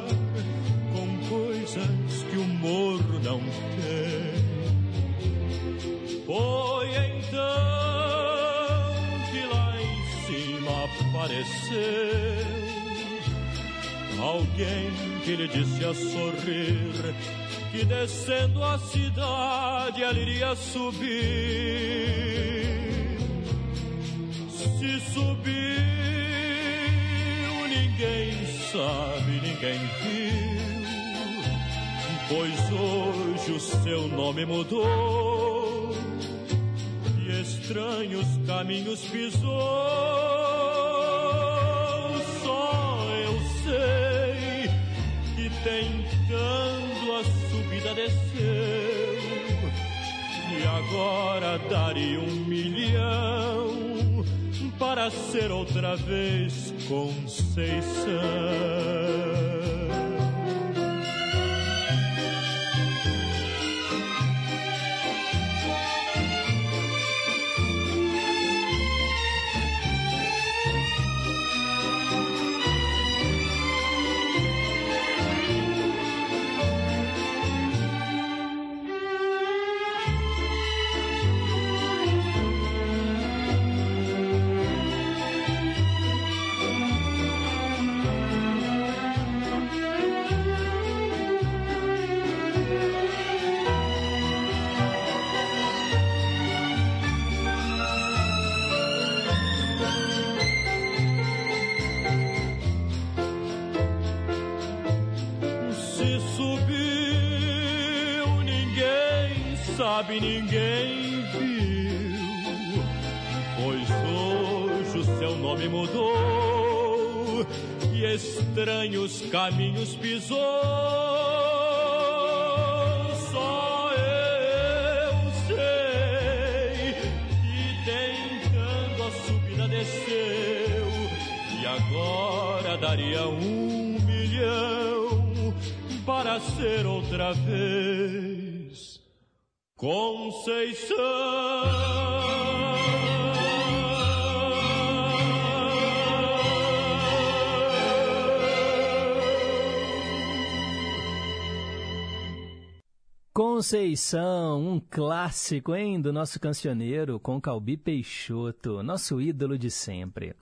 com coisas que o morro não tem. Foi então que lá em cima apareceu alguém que lhe disse a sorrir que descendo a cidade ela iria subir. Mudou e estranhos caminhos pisou. Só eu sei que tentando a subida desceu e agora daria um milhão para ser outra vez Conceição. Sabe, ninguém viu. Pois hoje o seu nome mudou e estranhos caminhos pisou. Só eu sei que tentando a subida desceu e agora daria um milhão para ser outra vez Conceição, um clássico, hein, do nosso cancioneiro com Calbi Peixoto, nosso ídolo de sempre.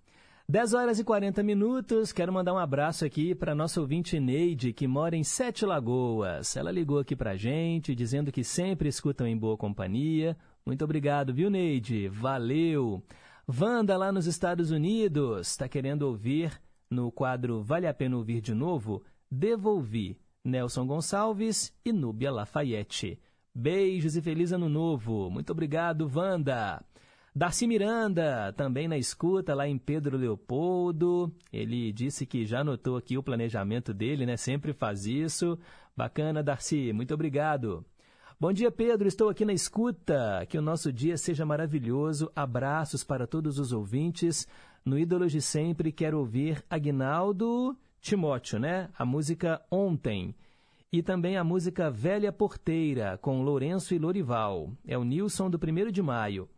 10 horas e 40 minutos, quero mandar um abraço aqui para nossa ouvinte Neide, que mora em Sete Lagoas. Ela ligou aqui para gente, dizendo que sempre escutam em boa companhia. Muito obrigado, viu, Neide? Valeu! Wanda, lá nos Estados Unidos, está querendo ouvir no quadro Vale a Pena Ouvir de Novo, Devolvi, Nelson Gonçalves e Núbia Lafayette. Beijos e feliz ano novo. Muito obrigado, Wanda. Darcy Miranda, também na escuta lá em Pedro Leopoldo. Ele disse que já notou aqui o planejamento dele, né? Sempre faz isso. Bacana, Darcy. Muito obrigado. Bom dia, Pedro. Estou aqui na escuta. Que o nosso dia seja maravilhoso. Abraços para todos os ouvintes. No Ídolos de Sempre, quero ouvir Agnaldo Timóteo, né? A música Ontem. E também a música Velha Porteira, com Lourenço e Lorival. É o Nilson do 1 de maio.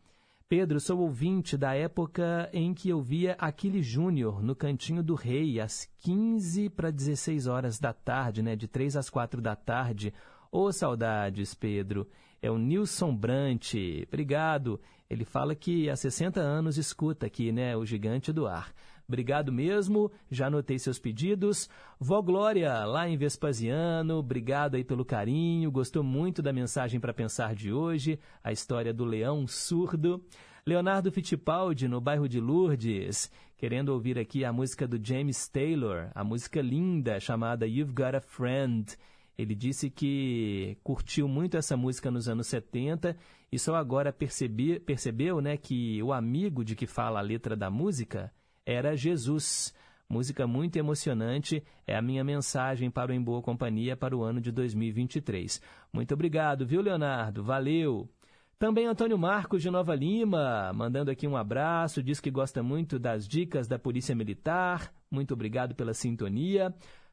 Pedro, sou ouvinte da época em que eu via Aquiles Júnior no Cantinho do Rei, às 15 para 16 horas da tarde, né? De 3 às 4 da tarde. Ô, oh, saudades, Pedro. É o Nilson Brant. Obrigado. Ele fala que há 60 anos escuta aqui, né? O Gigante do Ar. Obrigado mesmo, já anotei seus pedidos. Vó Glória, lá em Vespasiano, obrigado aí pelo carinho, gostou muito da mensagem para pensar de hoje, a história do leão surdo. Leonardo Fittipaldi, no bairro de Lourdes, querendo ouvir aqui a música do James Taylor, a música linda chamada You've Got a Friend. Ele disse que curtiu muito essa música nos anos 70 e só agora percebi, percebeu né, que o amigo de que fala a letra da música era Jesus. Música muito emocionante, é a minha mensagem para o Em Boa Companhia para o ano de 2023. Muito obrigado, viu, Leonardo? Valeu! Também Antônio Marcos de Nova Lima, mandando aqui um abraço, diz que gosta muito das dicas da Polícia Militar. Muito obrigado pela sintonia.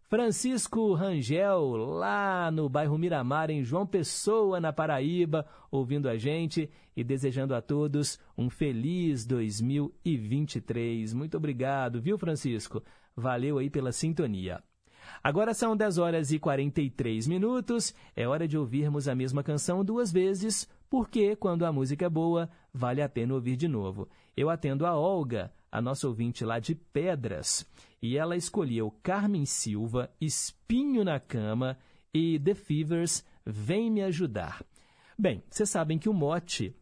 Francisco Rangel, lá no bairro Miramar, em João Pessoa, na Paraíba, ouvindo a gente e desejando a todos um feliz 2023. Muito obrigado, viu, Francisco? Valeu aí pela sintonia. Agora são 10 horas e 43 minutos. É hora de ouvirmos a mesma canção duas vezes porque quando a música é boa, vale a pena ouvir de novo. Eu atendo a Olga, a nossa ouvinte lá de Pedras, e ela escolheu Carmen Silva, Espinho na Cama e The Fevers, Vem Me Ajudar. Bem, vocês sabem que o mote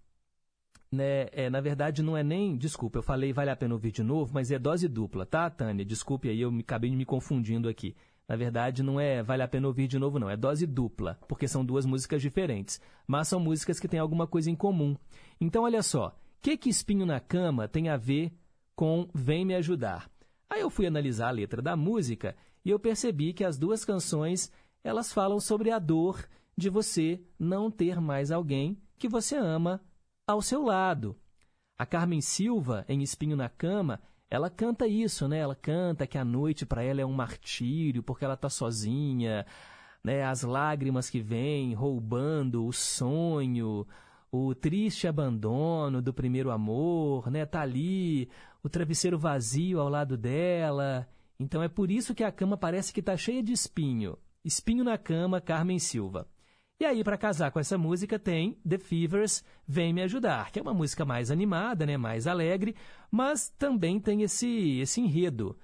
né, é, na verdade não é nem, desculpa, eu falei vale a pena ouvir de novo, mas é dose dupla, tá, Tânia? Desculpe aí, eu me, acabei me confundindo aqui. Na verdade, não é vale a pena ouvir de novo, não. É dose dupla, porque são duas músicas diferentes. Mas são músicas que têm alguma coisa em comum. Então, olha só. O que, que Espinho na Cama tem a ver com Vem Me Ajudar? Aí eu fui analisar a letra da música e eu percebi que as duas canções elas falam sobre a dor de você não ter mais alguém que você ama ao seu lado. A Carmen Silva, em Espinho na Cama, ela canta isso, né? Ela canta que a noite para ela é um martírio porque ela está sozinha, né? As lágrimas que vêm roubando o sonho, o triste abandono do primeiro amor, né? Tá ali o travesseiro vazio ao lado dela. Então é por isso que a cama parece que está cheia de espinho. Espinho na cama, Carmen Silva. E aí, para casar com essa música, tem The Fevers, Vem Me Ajudar, que é uma música mais animada, né, mais alegre, mas também tem esse, esse enredo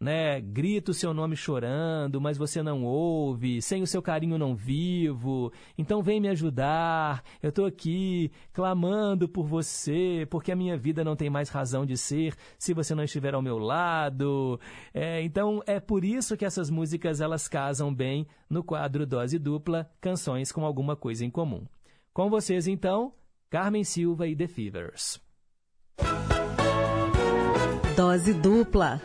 né? Grito o seu nome chorando, mas você não ouve, sem o seu carinho não vivo. Então vem me ajudar. Eu estou aqui clamando por você, porque a minha vida não tem mais razão de ser se você não estiver ao meu lado. É, então é por isso que essas músicas elas casam bem no quadro Dose Dupla, canções com alguma coisa em comum. Com vocês então, Carmen Silva e The Fevers. Dose dupla.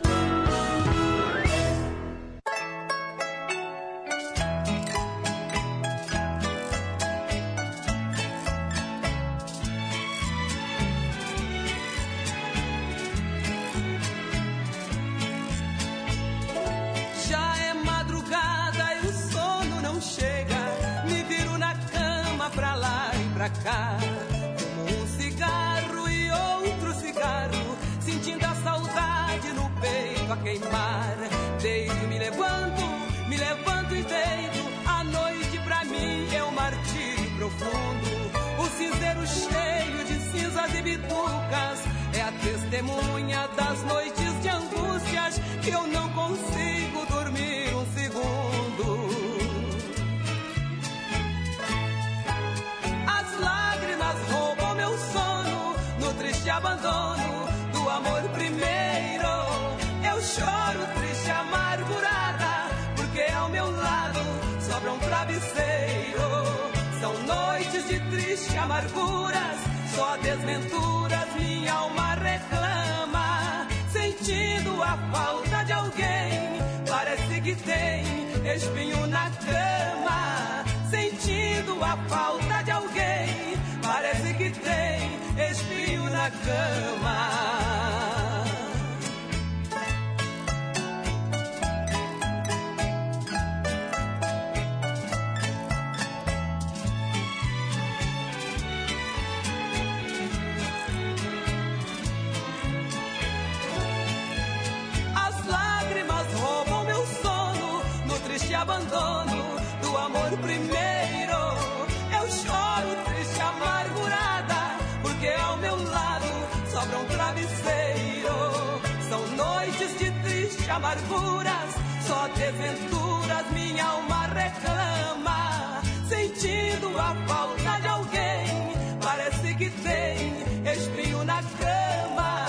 Só desventuras minha alma reclama. Sentindo a falta de alguém, parece que tem espinho na cama.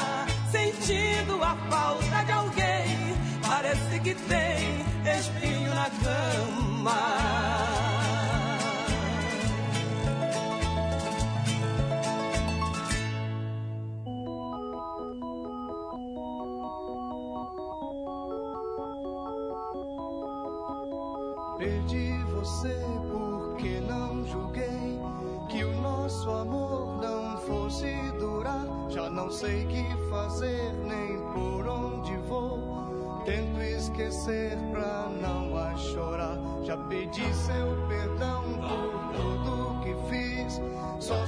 Sentindo a falta de alguém, parece que tem espinho na cama. Pedi seu perdão por tudo que fiz. Só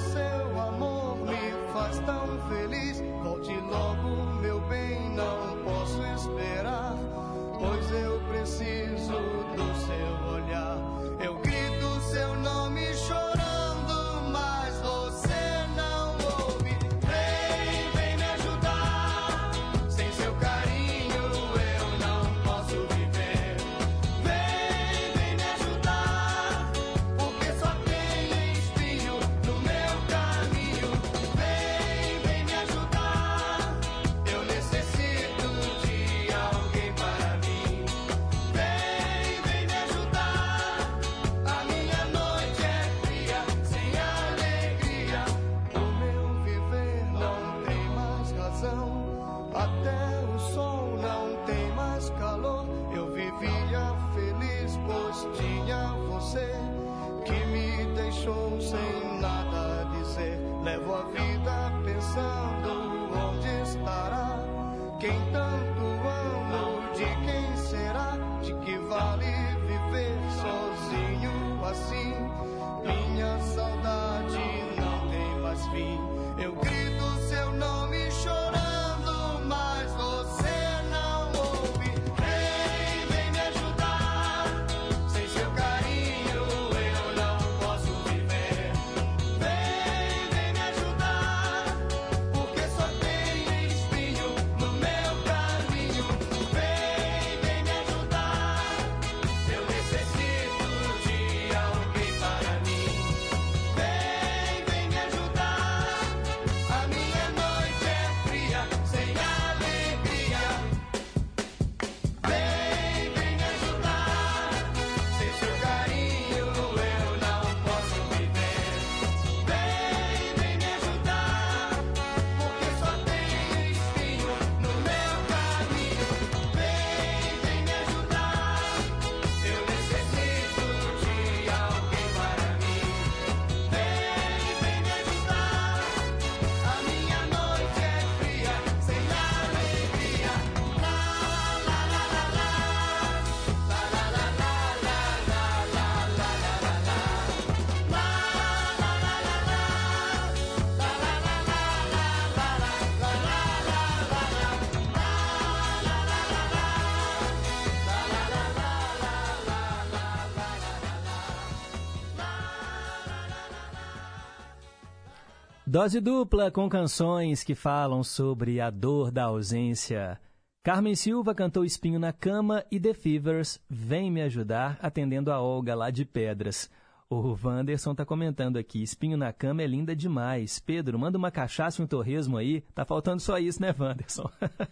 Dose dupla com canções que falam sobre a dor da ausência. Carmen Silva cantou Espinho na Cama e The Fevers Vem Me Ajudar, atendendo a Olga lá de Pedras. O Wanderson tá comentando aqui, Espinho na Cama é linda demais. Pedro, manda uma cachaça e um torresmo aí. Tá faltando só isso, né, Wanderson?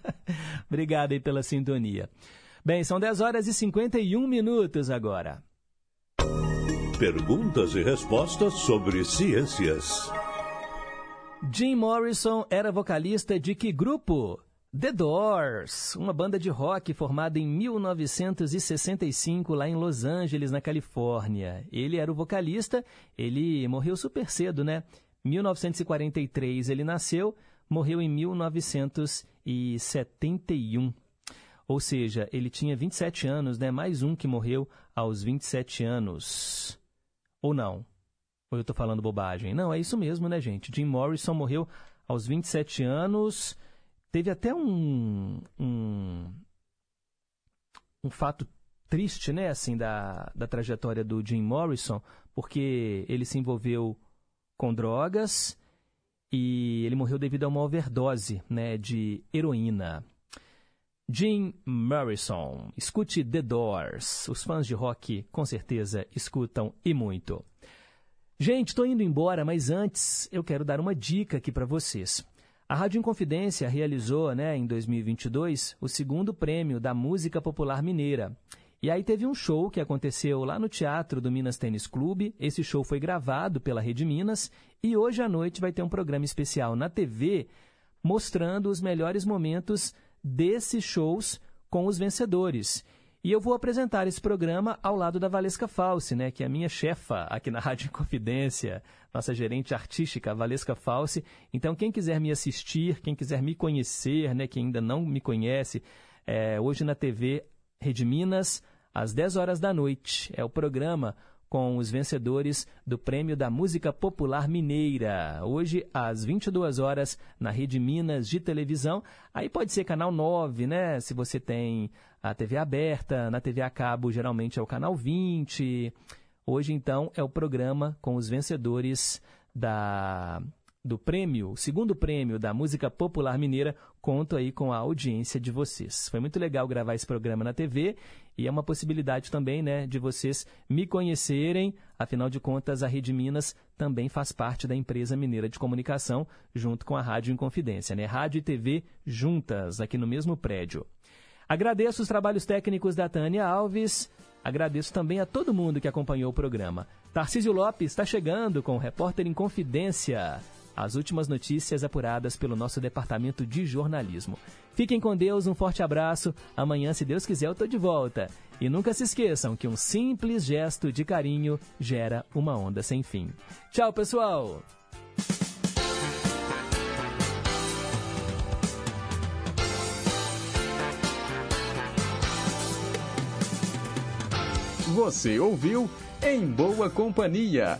[LAUGHS] Obrigado aí pela sintonia. Bem, são 10 horas e 51 minutos agora. Perguntas e respostas sobre ciências. Jim Morrison era vocalista de que grupo? The Doors, uma banda de rock formada em 1965 lá em Los Angeles, na Califórnia. Ele era o vocalista, ele morreu super cedo, né? 1943 ele nasceu, morreu em 1971. Ou seja, ele tinha 27 anos, né? Mais um que morreu aos 27 anos. Ou não? Ou eu estou falando bobagem? Não, é isso mesmo, né, gente? Jim Morrison morreu aos 27 anos. Teve até um, um, um fato triste, né, assim, da, da trajetória do Jim Morrison, porque ele se envolveu com drogas e ele morreu devido a uma overdose, né, de heroína. Jim Morrison, escute The Doors. Os fãs de rock com certeza escutam e muito. Gente, estou indo embora, mas antes eu quero dar uma dica aqui para vocês. A Rádio Inconfidência realizou, né, em 2022, o segundo prêmio da música popular mineira. E aí teve um show que aconteceu lá no Teatro do Minas Tênis Clube. Esse show foi gravado pela Rede Minas e hoje à noite vai ter um programa especial na TV mostrando os melhores momentos desses shows com os vencedores. E eu vou apresentar esse programa ao lado da Valesca Falsi, né, que é a minha chefa aqui na [LAUGHS] Rádio Confidência, nossa gerente artística, Valesca Falsi. Então, quem quiser me assistir, quem quiser me conhecer, né, que ainda não me conhece, é, hoje na TV Rede Minas, às 10 horas da noite, é o programa com os vencedores do Prêmio da Música Popular Mineira. Hoje, às 22 horas, na Rede Minas de televisão. Aí pode ser canal 9, né? Se você tem a TV aberta, na TV a cabo, geralmente é o canal 20. Hoje, então, é o programa com os vencedores da do prêmio, o segundo prêmio da música popular mineira, conto aí com a audiência de vocês. Foi muito legal gravar esse programa na TV e é uma possibilidade também, né, de vocês me conhecerem. Afinal de contas, a Rede Minas também faz parte da empresa mineira de comunicação, junto com a Rádio Inconfidência, né? Rádio e TV juntas, aqui no mesmo prédio. Agradeço os trabalhos técnicos da Tânia Alves. Agradeço também a todo mundo que acompanhou o programa. Tarcísio Lopes está chegando com o Repórter em Confidência as últimas notícias apuradas pelo nosso departamento de jornalismo. Fiquem com Deus, um forte abraço. Amanhã, se Deus quiser, eu tô de volta. E nunca se esqueçam que um simples gesto de carinho gera uma onda sem fim. Tchau, pessoal! Você ouviu Em Boa Companhia